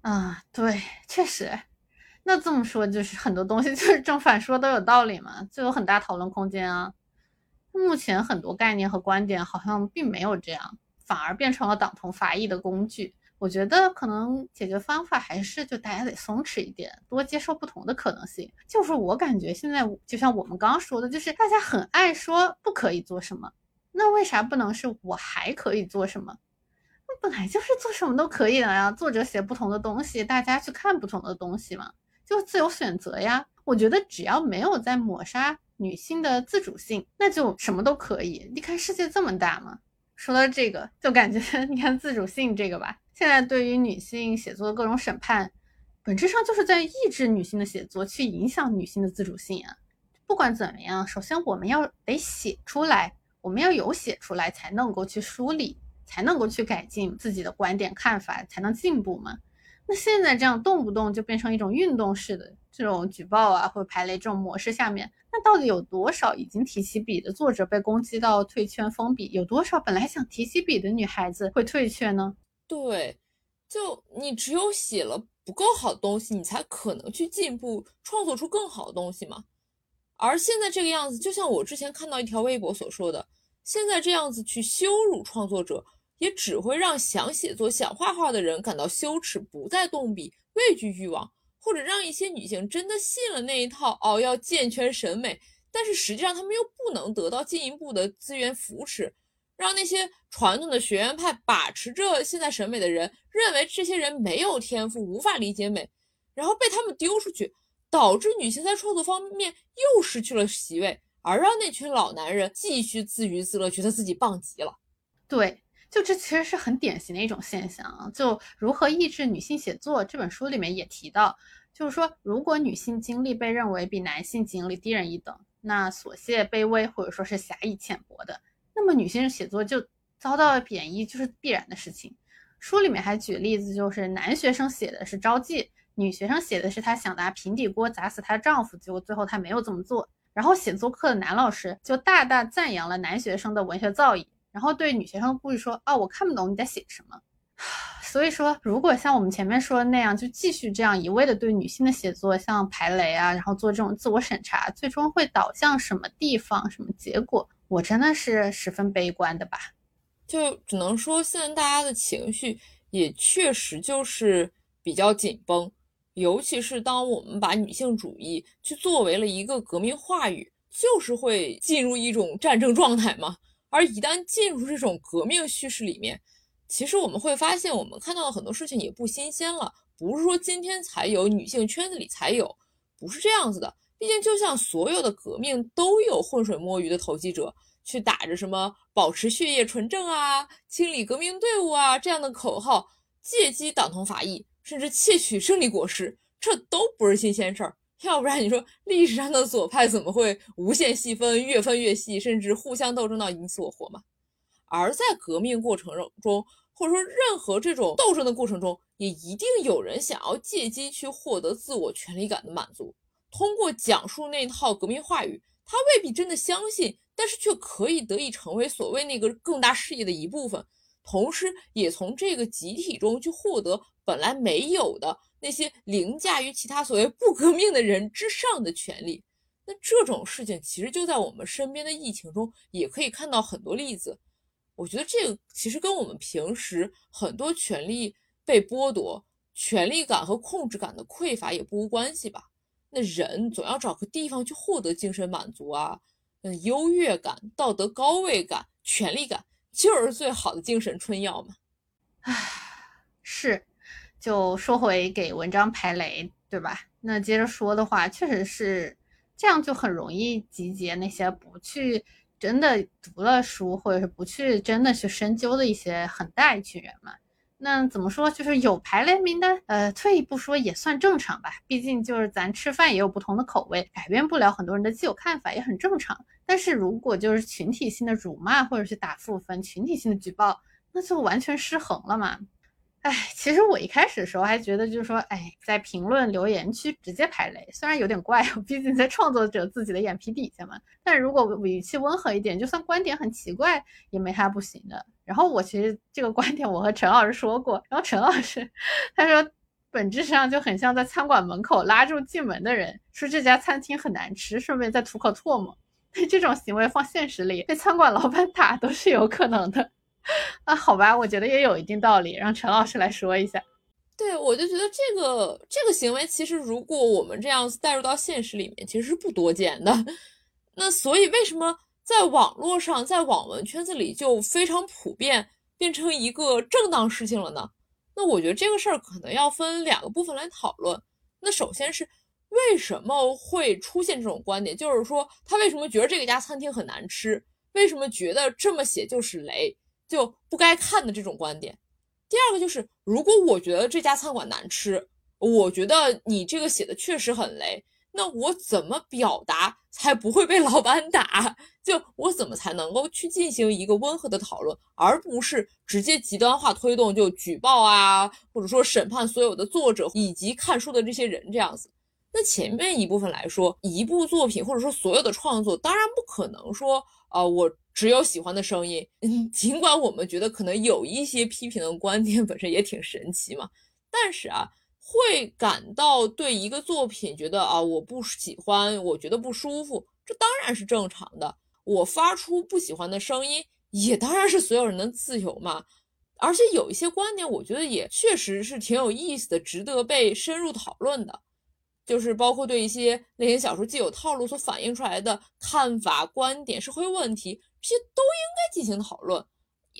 啊，对，确实。那这么说，就是很多东西 [LAUGHS] 就是正反说都有道理嘛，就有很大讨论空间啊。目前很多概念和观点好像并没有这样，反而变成了党同伐异的工具。我觉得可能解决方法还是就大家得松弛一点，多接受不同的可能性。就是我感觉现在就像我们刚刚说的，就是大家很爱说不可以做什么，那为啥不能是我还可以做什么？那本来就是做什么都可以的呀。作者写不同的东西，大家去看不同的东西嘛，就自由选择呀。我觉得只要没有在抹杀。女性的自主性，那就什么都可以。你看世界这么大嘛。说到这个，就感觉 [LAUGHS] 你看自主性这个吧，现在对于女性写作的各种审判，本质上就是在抑制女性的写作，去影响女性的自主性啊。不管怎么样，首先我们要得写出来，我们要有写出来，才能够去梳理，才能够去改进自己的观点看法，才能进步嘛。那现在这样动不动就变成一种运动式的这种举报啊，或者排雷这种模式下面，那到底有多少已经提起笔的作者被攻击到退圈封笔？有多少本来想提起笔的女孩子会退却呢？对，就你只有写了不够好的东西，你才可能去进步，创作出更好的东西嘛。而现在这个样子，就像我之前看到一条微博所说的，现在这样子去羞辱创作者。也只会让想写作、想画画的人感到羞耻，不再动笔，畏惧欲望，或者让一些女性真的信了那一套哦，要健全审美，但是实际上他们又不能得到进一步的资源扶持，让那些传统的学院派把持着现在审美的人认为这些人没有天赋，无法理解美，然后被他们丢出去，导致女性在创作方面又失去了席位，而让那群老男人继续自娱自乐，觉得自己棒极了。对。就这其实是很典型的一种现象啊！就如何抑制女性写作这本书里面也提到，就是说，如果女性经历被认为比男性经历低人一等，那琐屑卑微或者说是狭义浅薄的，那么女性写作就遭到贬义，就是必然的事情。书里面还举例子，就是男学生写的是招妓，女学生写的是她想拿平底锅砸死她丈夫，结果最后她没有这么做。然后写作课的男老师就大大赞扬了男学生的文学造诣。然后对女学生故意说：“哦，我看不懂你在写什么。”所以说，如果像我们前面说的那样，就继续这样一味的对女性的写作像排雷啊，然后做这种自我审查，最终会导向什么地方、什么结果？我真的是十分悲观的吧。就只能说，现在大家的情绪也确实就是比较紧绷，尤其是当我们把女性主义去作为了一个革命话语，就是会进入一种战争状态嘛。而一旦进入这种革命叙事里面，其实我们会发现，我们看到的很多事情也不新鲜了。不是说今天才有，女性圈子里才有，不是这样子的。毕竟，就像所有的革命都有浑水摸鱼的投机者，去打着什么保持血液纯正啊、清理革命队伍啊这样的口号，借机党同伐异，甚至窃取胜利果实，这都不是新鲜事儿。要不然你说历史上的左派怎么会无限细分、越分越细，甚至互相斗争到你死我活嘛？而在革命过程中，或者说任何这种斗争的过程中，也一定有人想要借机去获得自我权利感的满足。通过讲述那套革命话语，他未必真的相信，但是却可以得以成为所谓那个更大事业的一部分，同时也从这个集体中去获得本来没有的。那些凌驾于其他所谓不革命的人之上的权利，那这种事情其实就在我们身边的疫情中也可以看到很多例子。我觉得这个其实跟我们平时很多权利被剥夺、权力感和控制感的匮乏也不无关系吧。那人总要找个地方去获得精神满足啊，嗯，优越感、道德高位感、权力感，就是最好的精神春药嘛。唉，是，就说回给文章排雷，对吧？那接着说的话，确实是这样，就很容易集结那些不去真的读了书，或者是不去真的去深究的一些很大一群人嘛。那怎么说，就是有排雷名单，呃，退一步说也算正常吧。毕竟就是咱吃饭也有不同的口味，改变不了很多人的既有看法，也很正常。但是如果就是群体性的辱骂或者是打负分，群体性的举报，那就完全失衡了嘛。哎，其实我一开始的时候还觉得，就是说，哎，在评论留言区直接排雷，虽然有点怪，[LAUGHS] 毕竟在创作者自己的眼皮底下嘛。但如果语气温和一点，就算观点很奇怪，也没啥不行的。然后我其实这个观点我和陈老师说过，然后陈老师他说，本质上就很像在餐馆门口拉住进门的人，说这家餐厅很难吃，顺便再吐口唾沫。[LAUGHS] 这种行为放现实里，被餐馆老板打都是有可能的。[LAUGHS] 啊，好吧，我觉得也有一定道理，让陈老师来说一下。对，我就觉得这个这个行为，其实如果我们这样子带入到现实里面，其实是不多见的。[LAUGHS] 那所以为什么在网络上，在网文圈子里就非常普遍，变成一个正当事情了呢？那我觉得这个事儿可能要分两个部分来讨论。那首先是为什么会出现这种观点，就是说他为什么觉得这个家餐厅很难吃，为什么觉得这么写就是雷？就不该看的这种观点。第二个就是，如果我觉得这家餐馆难吃，我觉得你这个写的确实很雷，那我怎么表达才不会被老板打？就我怎么才能够去进行一个温和的讨论，而不是直接极端化推动，就举报啊，或者说审判所有的作者以及看书的这些人这样子。那前面一部分来说，一部作品或者说所有的创作，当然不可能说，呃，我。只有喜欢的声音，[LAUGHS] 嗯，尽管我们觉得可能有一些批评的观点本身也挺神奇嘛，但是啊，会感到对一个作品觉得啊我不喜欢，我觉得不舒服，这当然是正常的。我发出不喜欢的声音，也当然是所有人的自由嘛。而且有一些观点，我觉得也确实是挺有意思的，值得被深入讨论的。就是包括对一些类型小说既有套路所反映出来的看法、观点、社会问题。这些都应该进行讨论，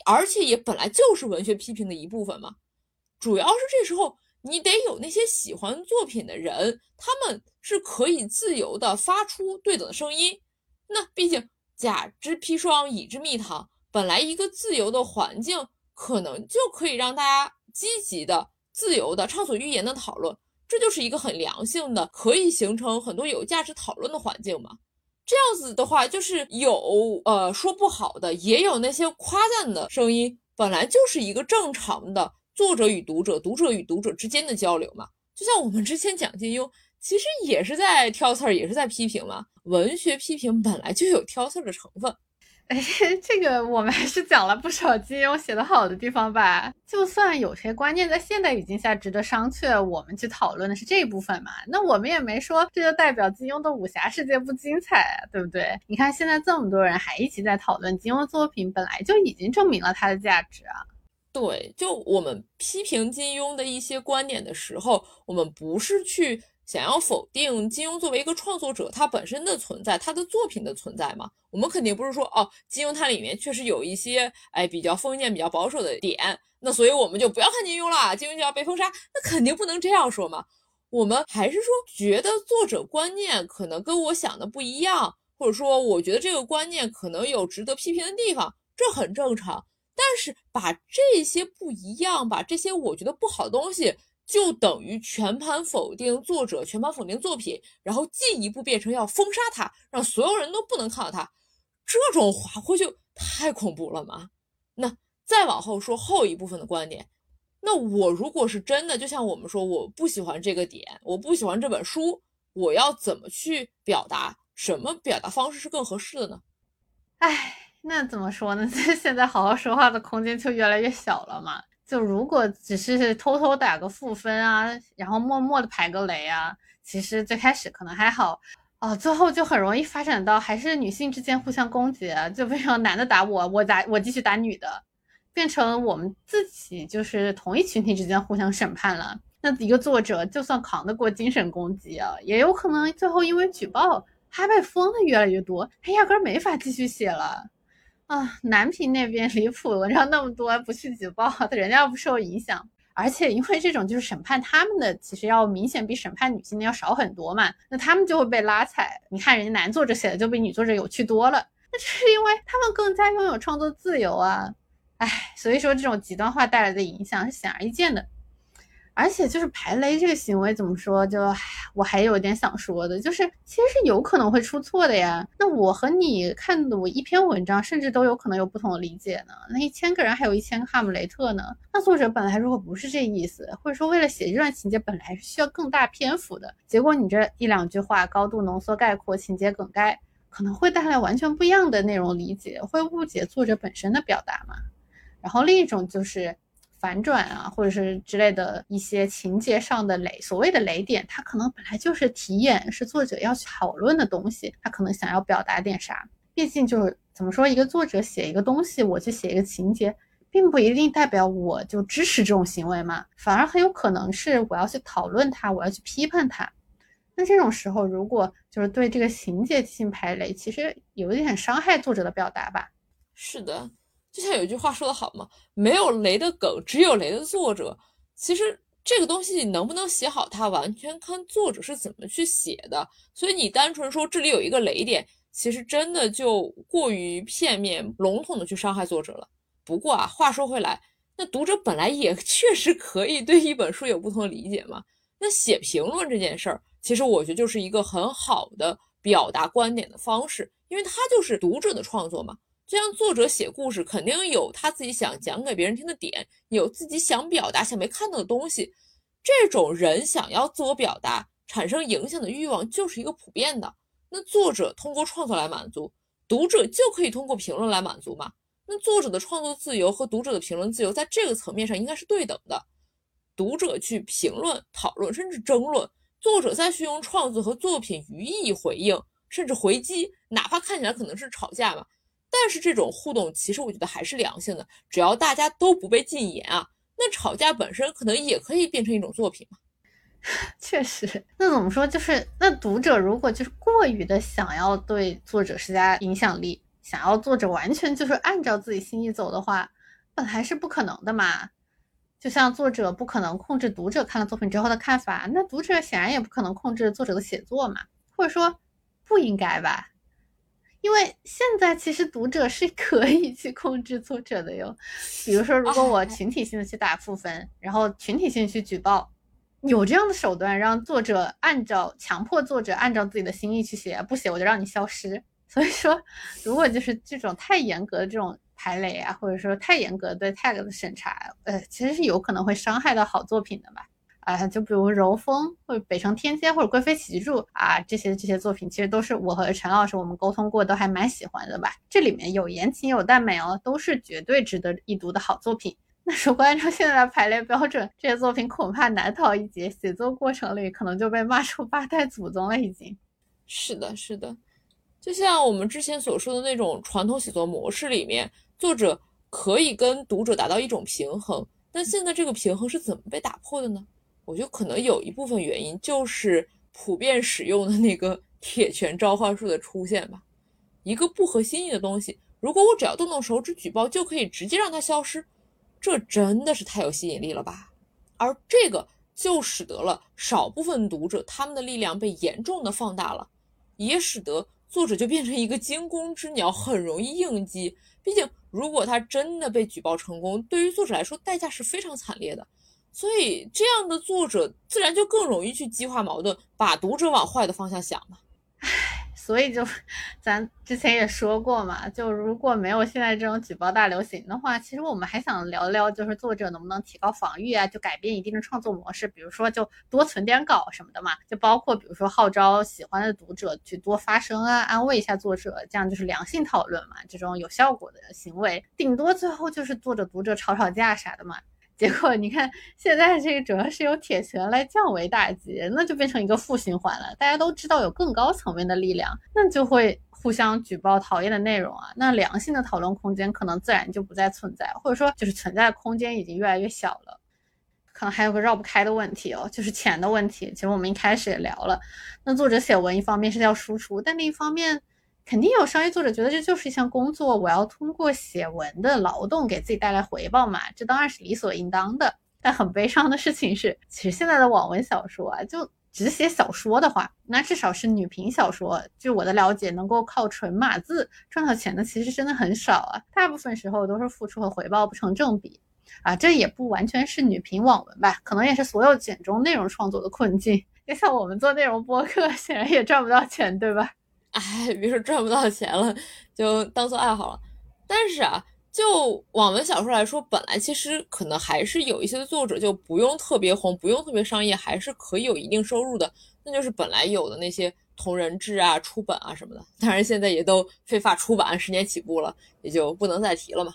而且也本来就是文学批评的一部分嘛。主要是这时候你得有那些喜欢作品的人，他们是可以自由的发出对等的声音。那毕竟甲之砒霜，乙之蜜糖，本来一个自由的环境，可能就可以让大家积极的、自由的畅所欲言的讨论，这就是一个很良性的，可以形成很多有价值讨论的环境嘛。这样子的话，就是有呃说不好的，也有那些夸赞的声音，本来就是一个正常的作者与读者、读者与读者之间的交流嘛。就像我们之前讲金庸，其实也是在挑刺儿，也是在批评嘛。文学批评本来就有挑刺儿的成分。哎，[LAUGHS] 这个我们还是讲了不少金庸写的好的地方吧。就算有些观念在现代语境下值得商榷，我们去讨论的是这一部分嘛。那我们也没说这就代表金庸的武侠世界不精彩，对不对？你看现在这么多人还一起在讨论金庸作品，本来就已经证明了它的价值啊。对，就我们批评金庸的一些观点的时候，我们不是去。想要否定金庸作为一个创作者，他本身的存在，他的作品的存在嘛？我们肯定不是说哦，金庸它里面确实有一些哎比较封建、比较保守的点，那所以我们就不要看金庸了，金庸就要被封杀，那肯定不能这样说嘛。我们还是说觉得作者观念可能跟我想的不一样，或者说我觉得这个观念可能有值得批评的地方，这很正常。但是把这些不一样，把这些我觉得不好的东西。就等于全盘否定作者，全盘否定作品，然后进一步变成要封杀他，让所有人都不能看到他，这种话会就太恐怖了吗？那再往后说后一部分的观点，那我如果是真的，就像我们说，我不喜欢这个点，我不喜欢这本书，我要怎么去表达？什么表达方式是更合适的呢？哎，那怎么说呢？[LAUGHS] 现在好好说话的空间就越来越小了嘛。就如果只是偷偷打个负分啊，然后默默的排个雷啊，其实最开始可能还好，哦，最后就很容易发展到还是女性之间互相攻击，就变成男的打我，我打我继续打女的，变成我们自己就是同一群体之间互相审判了。那一个作者就算扛得过精神攻击啊，也有可能最后因为举报，他被封的越来越多，他压根没法继续写了。啊，南平那边离谱文章那么多，不去举报，人家不受影响。而且因为这种就是审判他们的，其实要明显比审判女性的要少很多嘛，那他们就会被拉踩。你看人家男作者写的就比女作者有趣多了，那这是因为他们更加拥有创作自由啊。唉，所以说这种极端化带来的影响是显而易见的。而且就是排雷这个行为怎么说？就我还有点想说的，就是其实是有可能会出错的呀。那我和你看的我一篇文章，甚至都有可能有不同的理解呢。那一千个人还有一千个哈姆雷特呢。那作者本来如果不是这意思，或者说为了写这段情节本来是需要更大篇幅的，结果你这一两句话高度浓缩概括，情节梗概，可能会带来完全不一样的内容理解，会误解作者本身的表达嘛。然后另一种就是。反转啊，或者是之类的一些情节上的雷，所谓的雷点，它可能本来就是题眼，是作者要去讨论的东西，他可能想要表达点啥。毕竟就是怎么说，一个作者写一个东西，我去写一个情节，并不一定代表我就支持这种行为嘛，反而很有可能是我要去讨论它，我要去批判它。那这种时候，如果就是对这个情节进行排雷，其实有一点伤害作者的表达吧。是的。就像有一句话说的好嘛，没有雷的梗，只有雷的作者。其实这个东西能不能写好，它完全看作者是怎么去写的。所以你单纯说这里有一个雷点，其实真的就过于片面、笼统的去伤害作者了。不过啊，话说回来，那读者本来也 [LAUGHS] 确实可以对一本书有不同的理解嘛。那写评论这件事儿，其实我觉得就是一个很好的表达观点的方式，因为它就是读者的创作嘛。就像作者写故事，肯定有他自己想讲给别人听的点，有自己想表达、想被看到的东西。这种人想要自我表达、产生影响的欲望，就是一个普遍的。那作者通过创作来满足，读者就可以通过评论来满足嘛？那作者的创作自由和读者的评论自由，在这个层面上应该是对等的。读者去评论、讨论，甚至争论，作者再去用创作和作品予以回应，甚至回击，哪怕看起来可能是吵架嘛。但是这种互动，其实我觉得还是良性的，只要大家都不被禁言啊，那吵架本身可能也可以变成一种作品嘛。[LAUGHS] 确实，那怎么说？就是那读者如果就是过于的想要对作者施加影响力，想要作者完全就是按照自己心意走的话，本来是不可能的嘛。就像作者不可能控制读者看了作品之后的看法，那读者显然也不可能控制作者的写作嘛，或者说不应该吧。因为现在其实读者是可以去控制作者的哟，比如说，如果我群体性的去打负分，然后群体性去举报，有这样的手段让作者按照强迫作者按照自己的心意去写，不写我就让你消失。所以说，如果就是这种太严格的这种排雷啊，或者说太严格对 tag 的审查，呃，其实是有可能会伤害到好作品的吧。啊，就比如《柔风》或者《北城天街》或者《贵妃起居住》啊，这些这些作品其实都是我和陈老师我们沟通过，都还蛮喜欢的吧。这里面有言情有耽美哦，都是绝对值得一读的好作品。[LAUGHS] 那如果按照现在的排列标准，这些作品恐怕难逃一劫，写作过程里可能就被骂出八代祖宗了。已经是的，是的，就像我们之前所说的那种传统写作模式里面，作者可以跟读者达到一种平衡，但现在这个平衡是怎么被打破的呢？我觉得可能有一部分原因就是普遍使用的那个 [LAUGHS] 铁拳召唤术的出现吧。一个不合心意的东西，如果我只要动动手指举报，就可以直接让它消失，这真的是太有吸引力了吧？而这个就使得了少部分读者他们的力量被严重的放大了，也使得作者就变成一个惊弓之鸟，很容易应激。毕竟，如果他真的被举报成功，对于作者来说，代价是非常惨烈的。所以，这样的作者自然就更容易去激化矛盾，把读者往坏的方向想嘛。唉，所以就，咱之前也说过嘛，就如果没有现在这种举报大流行的话，其实我们还想聊聊，就是作者能不能提高防御啊，就改变一定的创作模式，比如说就多存点稿什么的嘛，就包括比如说号召喜欢的读者去多发声啊，安慰一下作者，这样就是良性讨论嘛，这种有效果的行为，顶多最后就是作者读者吵吵架啥的嘛。结果你看，现在这个主要是由铁拳来降维打击，那就变成一个负循环了。大家都知道有更高层面的力量，那就会互相举报讨厌的内容啊。那良性的讨论空间可能自然就不再存在，或者说就是存在空间已经越来越小了。可能还有个绕不开的问题哦，就是钱的问题。其实我们一开始也聊了，那作者写文一方面是要输出，但另一方面肯定有商业作者觉得这就是一项工作，我要通过写文的劳动给自己带来回报嘛，这当然是理所应当的。但很悲伤的事情是，其实现在的网文小说啊，就只写小说的话，那至少是女频小说。据我的了解，能够靠纯码字赚到钱的，其实真的很少啊。大部分时候都是付出和回报不成正比啊。这也不完全是女频网文吧，可能也是所有简中内容创作的困境。[LAUGHS] 就像我们做内容播客，显然也赚不到钱，对吧？哎，别说赚不到钱了，就当做爱好了。但是啊。就网文小说来说，本来其实可能还是有一些作者就不用特别红，不用特别商业，还是可以有一定收入的。那就是本来有的那些同人志啊、出本啊什么的，当然现在也都非法出版，十年起步了，也就不能再提了嘛。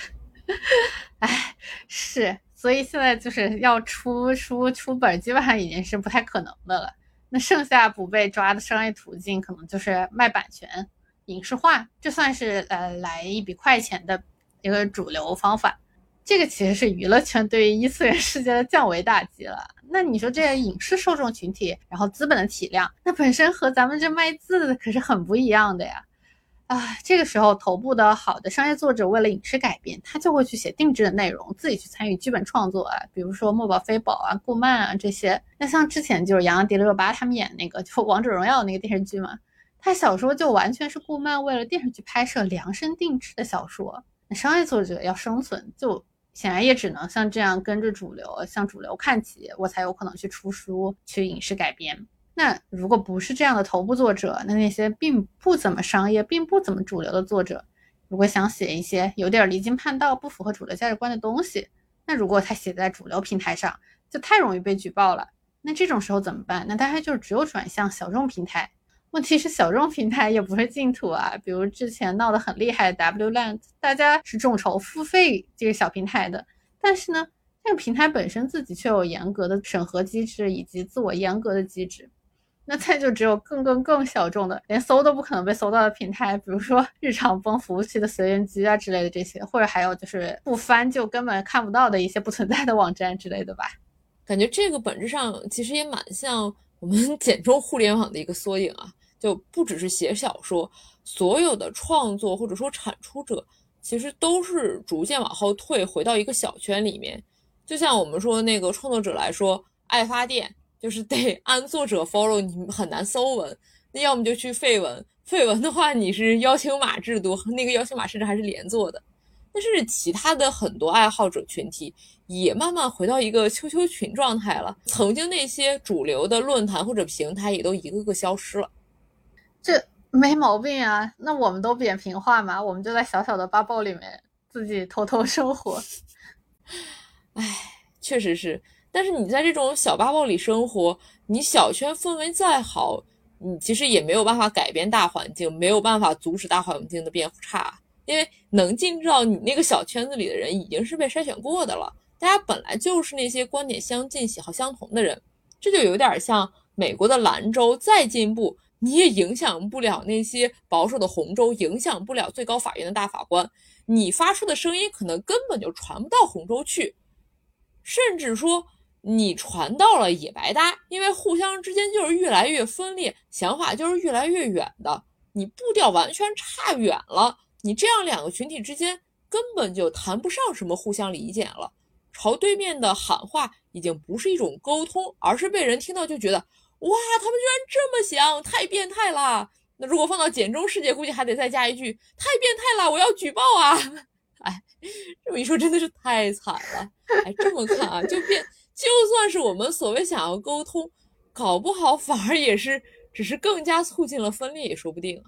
[LAUGHS] 哎，是，所以现在就是要出书出本，基本上已经是不太可能的了。剩下不被抓的商业途径，可能就是卖版权。影视化，这算是呃来一笔快钱的一个主流方法。这个其实是娱乐圈对于一次元世界的降维打击了。那你说这些影视受众群体，然后资本的体量，那本身和咱们这卖字的可是很不一样的呀。啊，这个时候头部的好的商业作者为了影视改编，他就会去写定制的内容，自己去参与剧本创作啊，比如说墨宝非宝啊、顾漫啊这些。那像之前就是杨洋、迪丽热巴他们演那个就王者荣耀那个电视剧嘛。他小说就完全是顾漫为了电视剧拍摄量身定制的小说。那商业作者要生存，就显然也只能像这样跟着主流，向主流看齐，我才有可能去出书、去影视改编。那如果不是这样的头部作者，那那些并不怎么商业、并不怎么主流的作者，如果想写一些有点离经叛道、不符合主流价值观的东西，那如果他写在主流平台上，就太容易被举报了。那这种时候怎么办？那大概就只有转向小众平台。问题是小众平台也不是净土啊，比如之前闹得很厉害的 WLand，大家是众筹付费这个小平台的，但是呢，这个平台本身自己却有严格的审核机制以及自我严格的机制。那再就只有更更更小众的，连搜都不可能被搜到的平台，比如说 [LAUGHS] 日常崩服务器的随缘机啊之类的这些，或者还有就是不翻就根本看不到的一些不存在的网站之类的吧。感觉这个本质上其实也蛮像我们 [LAUGHS] 简中互联网的一个缩影啊。就不只是写小说，所有的创作或者说产出者，其实都是逐渐往后退，回到一个小圈里面。就像我们说那个创作者来说，爱发电就是得 [LAUGHS] 按作者 follow，你很难搜文。那要么就去废文，废文的话你是邀请码制度，那个邀请码甚至还是连坐的。但是其他的很多爱好者群体也慢慢回到一个秋秋群状态了。曾经那些主流的论坛或者平台也都一个个消失了。这没毛病啊，那我们都扁平化嘛，我们就在小小的八报里面自己偷偷生活。唉，确实是，但是你在这种小八报里生活，你小圈氛围再好，你其实也没有办法改变大环境，没有办法阻止大环境的变差，因为能进入到你那个小圈子里的人已经是被筛选过的了，大家本来就是那些观点相近、喜好相同的人，这就有点像美国的兰州再进步。你也影响不了那些保守的红州，影响不了最高法院的大法官。你发出的声音可能根本就传不到红州去，甚至说你传到了也白搭，因为互相之间就是越来越分裂，想法就是越来越远的，你步调完全差远了。你这样两个群体之间根本就谈不上什么互相理解了。朝对面的喊话已经不是一种沟通，而是被人听到就觉得。哇，他们居然这么想，太变态了！那如果放到简中世界，估计还得再加一句：太变态了，我要举报啊！[LAUGHS] 哎，这么一说真的是太惨了。哎，这么看啊，就变，就算是我们所谓想要沟通，搞不好反而也是，只是更加促进了分裂也说不定啊。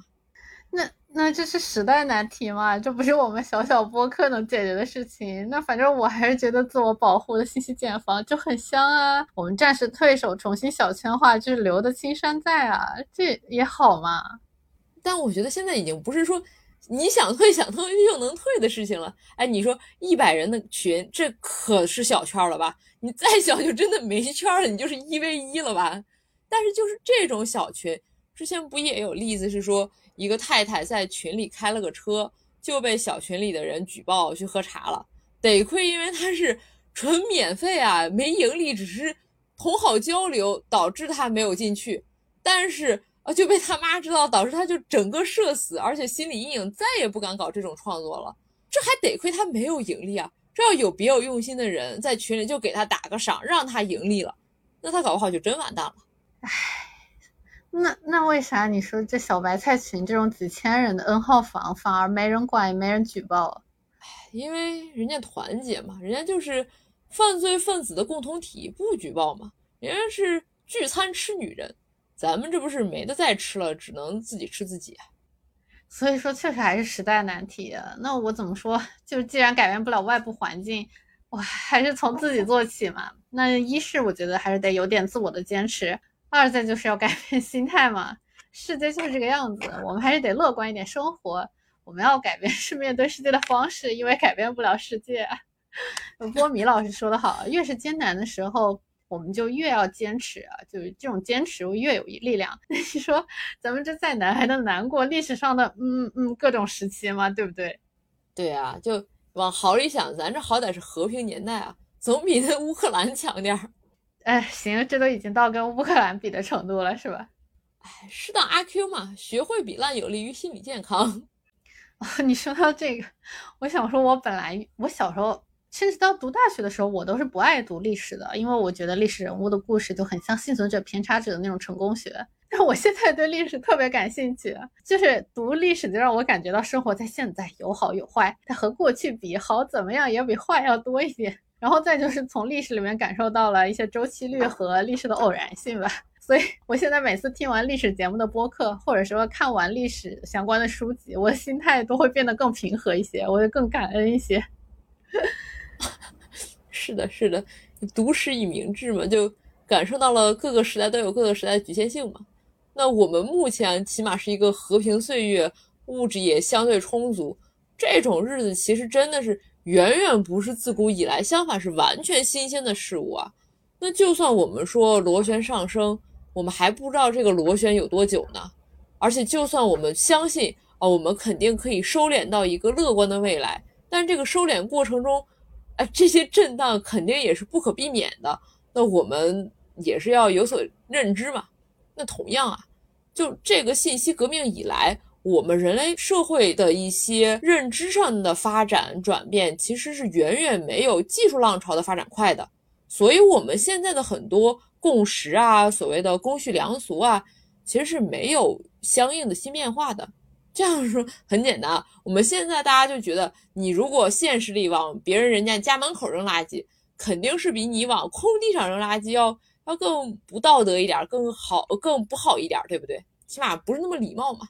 那。那这是时代难题嘛？这不是我们小小播客能解决的事情。那反正我还是觉得自我保护的信息茧房就很香啊。我们暂时退守，重新小圈化，就是留得青山在啊，这也好嘛。但我觉得现在已经不是说你想退想退就能退的事情了。哎，你说一百人的群，这可是小圈了吧？你再 [LAUGHS] 小就真的没圈了，你就是一 v 一了吧？但是就是这种小群，之前不也有例子是说？一个太太在群里开了个车，就被小群里的人举报去喝茶了。得亏因为他是纯免费啊，没盈利，只是同好交流，导致他没有进去。但是啊，就被他妈知道，导致他就整个社死，而且心理阴影，再也不敢搞这种创作了。这还得亏他没有盈利啊！这要有别有用心的人在群里就给他打个赏，让他盈利了，那他搞不好就真完蛋了。唉，那那为啥你说这小白菜群这种几千人的 N 号房反而没人管，也没人举报？唉，因为人家团结嘛，人家就是犯罪分子的共同体，不举报嘛，人家是聚餐吃女人。咱们这不是没得再吃了，只能自己吃自己。所以说，确实还是时代难题。那我怎么说？就既然改变不了外部环境，我还是从自己做起嘛。那一是我觉得还是得有点自我的坚持，二再就是要改变心态嘛。世界就是这个样子，我们还是得乐观一点生活。我们要改变是面对世界的方式，因为改变不了世界。[LAUGHS] 波米老师说的好，越是艰难的时候。我们就越要坚持啊，就是这种坚持越有力量。[LAUGHS] 你说咱们这再难还能难过历史上的嗯嗯各种时期吗？对不对？对啊，就往好里想，咱这好歹是和平年代啊，总比那乌克兰强点儿。哎，行，这都已经到跟乌克兰比的程度了，是吧？哎，适当阿 Q 嘛，学会比烂有利于心理健康。[LAUGHS] 你说到这个，我想说，我本来我小时候。甚至到读大学的时候，我都是不爱读历史的，因为我觉得历史人物的故事就很像幸存者偏差者的那种成功学。[LAUGHS] 但我现在对历史特别感兴趣，就是读历史就让我感觉到生活在现在有好有坏，它和过去比好怎么样也比坏要多一点。然后再就是从历史里面感受到了一些周期率和历史的偶然性吧。所以我现在每次听完历史节目的播客，或者说看完历史相关的书籍，我的心态都会变得更平和一些，我会更感恩一些。[LAUGHS] 是的，是的，读史以明志嘛，就感受到了各个时代都有各个时代的局限性嘛。那我们目前起码是一个和平岁月，物质也相对充足，这种日子其实真的是远远不是自古以来，相反是完全新鲜的事物啊。那就算我们说螺旋上升，我们还不知道这个螺旋有多久呢。而且就算我们相信啊，我们肯定可以收敛到一个乐观的未来。但这个收敛过程中，哎，这些震荡肯定也是不可避免的。那我们也是要有所认知嘛。那同样啊，就这个信息革命以来，我们人类社会的一些认知上的发展转变，其实是远远没有技术浪潮的发展快的。所以，我们现在的很多共识啊，所谓的公序良俗啊，其实是没有相应的新变化的。这样说很简单，我们现在大家就觉得，你如果现实里往别人人家家门口扔垃圾，肯定是比你往空地上扔垃圾要要更不道德一点，更好更不好一点，对不对？起码不是那么礼貌嘛。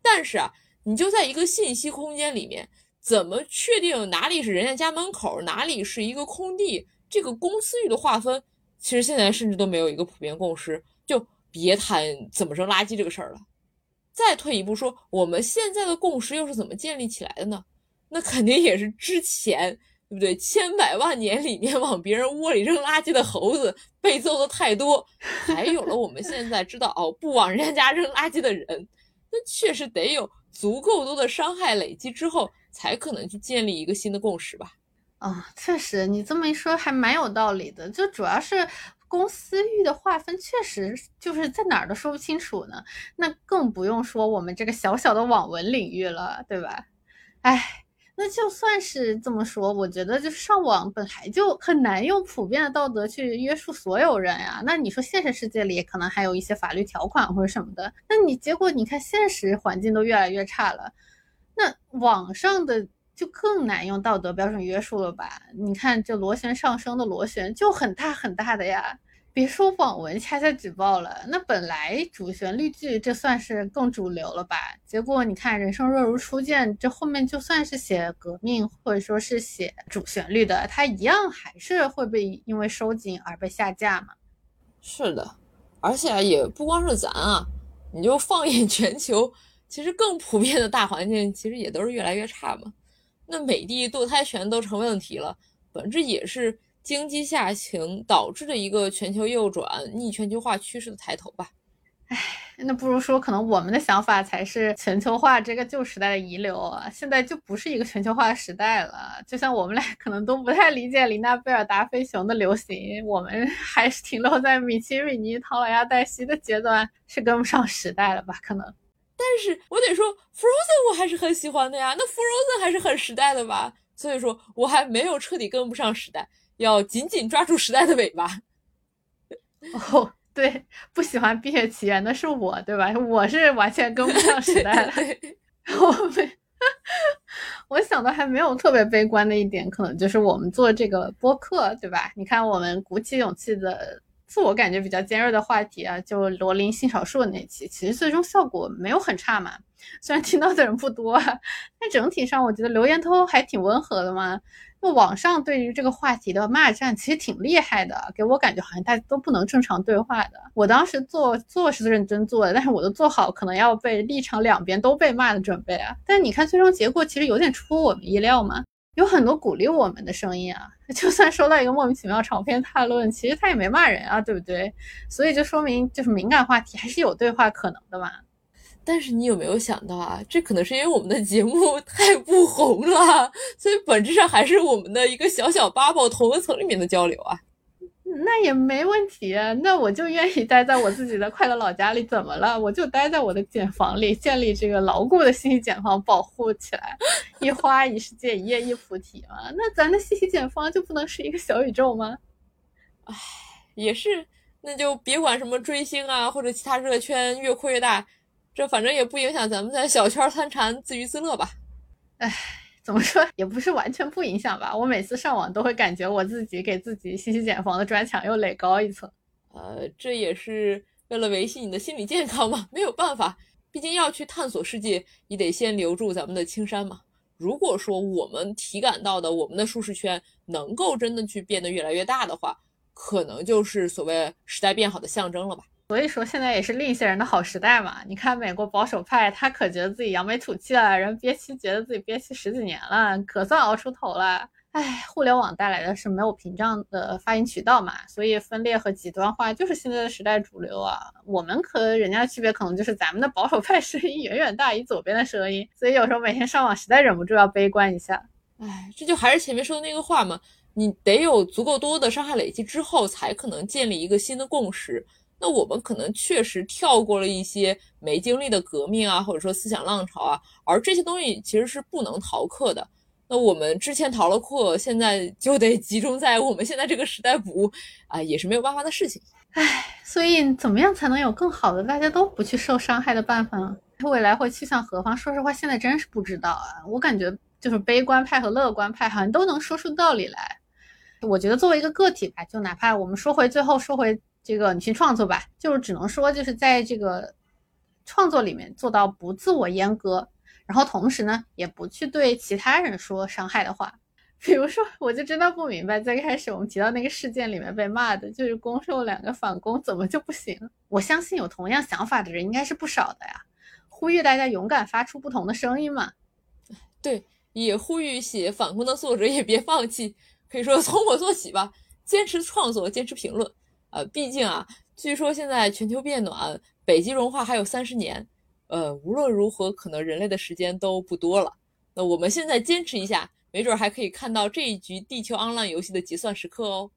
但是啊，你就在一个信息空间里面，怎么确定哪里是人家家门口，哪里是一个空地？这个公司域的划分，其实现在甚至都没有一个普遍共识，就别谈怎么扔垃圾这个事儿了。再退一步说，我们现在的共识又是怎么建立起来的呢？那肯定也是之前，对不对？千百万年里面往别人窝里扔垃圾的猴子被揍的太多，才有了我们现在知道哦，不往人家家扔垃圾的人。那确实得有足够多的伤害累积之后，才可能去建立一个新的共识吧。啊，确实，你这么一说还蛮有道理的，就主要是。公司域的划分确实就是在哪儿都说不清楚呢，那更不用说我们这个小小的网文领域了，对吧？哎，那就算是这么说，我觉得就是上网本来就很难用普遍的道德去约束所有人呀。那你说现实世界里可能还有一些法律条款或者什么的，那你结果你看现实环境都越来越差了，那网上的。就更难用道德标准约束了吧？你看这螺旋上升的螺旋就很大很大的呀，别说网文恰恰举报了，那本来主旋律剧这算是更主流了吧？结果你看人生若如初见，这后面就算是写革命或者说是写主旋律的，它一样还是会被因为收紧而被下架嘛？是的，而且也不光是咱啊，你就放眼全球，其实更普遍的大环境其实也都是越来越差嘛。那美帝堕胎权都成问题了，本质也是经济下行导致的一个全球右转、逆全球化趋势的抬头吧？唉，那不如说，可能我们的想法才是全球化这个旧时代的遗留啊！现在就不是一个全球化的时代了。就像我们俩可能都不太理解林娜贝尔达菲熊的流行，我们还是停留在米奇米妮、唐老鸭黛西的阶段，是跟不上时代了吧？可能。但是我得说，Frozen 我还是很喜欢的呀。那 Frozen 还是很时代的吧？所以说我还没有彻底跟不上时代，要紧紧抓住时代的尾巴。[LAUGHS] 哦。对，不喜欢《冰雪奇缘》的是我，对吧？我是完全跟不上时代了。[LAUGHS] 我没，[LAUGHS] 我想的还没有特别悲观的一点，可能就是我们做这个播客，对吧？你看，我们鼓起勇气的自我感觉比较尖锐的话题啊，就罗琳性少数那期，其实最终效果没有很差嘛。虽然听到的人不多，但整体上我觉得留言都还挺温和的嘛。那网上对于这个话题的骂战其实挺厉害的，给我感觉好像大家都不能正常对话的。我当时做做是认真做的，但是我都做好可能要被立场两边都被骂的准备啊。但你看最终结果其实有点出乎我们意料嘛，有很多鼓励我们的声音啊。就算收到一个莫名其妙长篇大论，其实他也没骂人啊，对不对？所以就说明就是敏感话题还是有对话可能的嘛。但是你有没有想到啊？这可能是因为我们的节目 [LAUGHS] 太不红了，所以本质上还是我们的一个小小 bubble 同温层里面的交流啊。那也没问题，那我就愿意待在我自己的快乐老家里，怎么了？我就待在我的茧房里，建立这个牢固的信息茧房，保护起来。一花一世界，一叶一菩提嘛。那咱的信息茧房就不能是一个小宇宙吗？唉，[SIGHS] 也是，那就别管什么追星啊，或者其他热圈，越扩越大。这反正也不影响咱们在小圈参禅自娱自乐吧。哎，怎么说也不是完全不影响吧。我每次上网都会感觉我自己给自己信息茧房的砖墙又垒高一层。呃，这也是为了维系你的心理健康嘛，没有办法，毕竟要去探索世界，你得先留住咱们的青山嘛。如果说我们体感到的我们的舒适圈能够真的去变得越来越大的话，可能就是所谓时代变好的象征了吧。所以说现在也是另一些人的好时代嘛。你看美国保守派，他可觉得自己扬眉吐气了，人憋气觉得自己憋气十几年了，可算熬出头了。哎，互联网带来的是没有屏障的发言渠道嘛，所以分裂和极端化就是现在的时代主流啊。我们和人家的区别可能就是咱们的保守派声音远远大于左边的声音，所以有时候每天上网实在忍不住要悲观一下。哎，这就还是前面说的那个话嘛，你得有足够多的伤害累积之后，才可能建立一个新的共识。那我们可能确实跳过了一些没经历的革命啊，或者说思想浪潮啊，而这些东西其实是不能逃课的。那我们之前逃了课，现在就得集中在我们现在这个时代补啊，也是没有办法的事情。唉，所以怎么样才能有更好的大家都不去受伤害的办法呢？未来会去向何方？说实话，现在真是不知道啊。我感觉就是悲观派和乐观派好像都能说出道理来。我觉得作为一个个体吧，就哪怕我们说回最后说回。这个你去创作吧，就是只能说就是在这个创作里面做到不自我阉割，然后同时呢也不去对其他人说伤害的话。比如说，我就真的不明白，最开始我们提到那个事件里面被骂的就是攻受两个反攻，怎么就不行？我相信有同样想法的人应该是不少的呀。呼吁大家勇敢发出不同的声音嘛。对，也呼吁写反攻的作者也别放弃，可以说从我做起吧，坚持创作，坚持评论。呃，毕竟啊，据说现在全球变暖，北极融化还有三十年，呃，无论如何，可能人类的时间都不多了。那我们现在坚持一下，没准还可以看到这一局地球 online 游戏的结算时刻哦。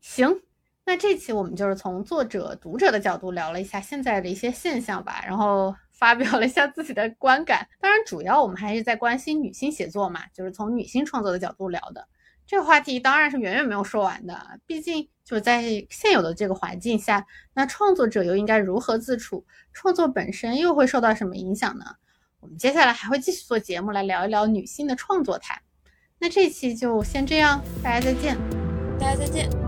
行，那这期我们就是从作者、读者的角度聊了一下现在的一些现象吧，然后 [LAUGHS] 发表了一下自己的观感。当然，主要我们还是在关心女性写作嘛，就是从女性创作的角度聊的。这个话题当然是远远没有说完的，毕竟就在现有的这个环境下，那创作者又应该如何自处？创作本身又会受到什么影响呢？我们接下来还会继续做节目来聊一聊女性的创作态。那这期就先这样，大家再见，大家再见。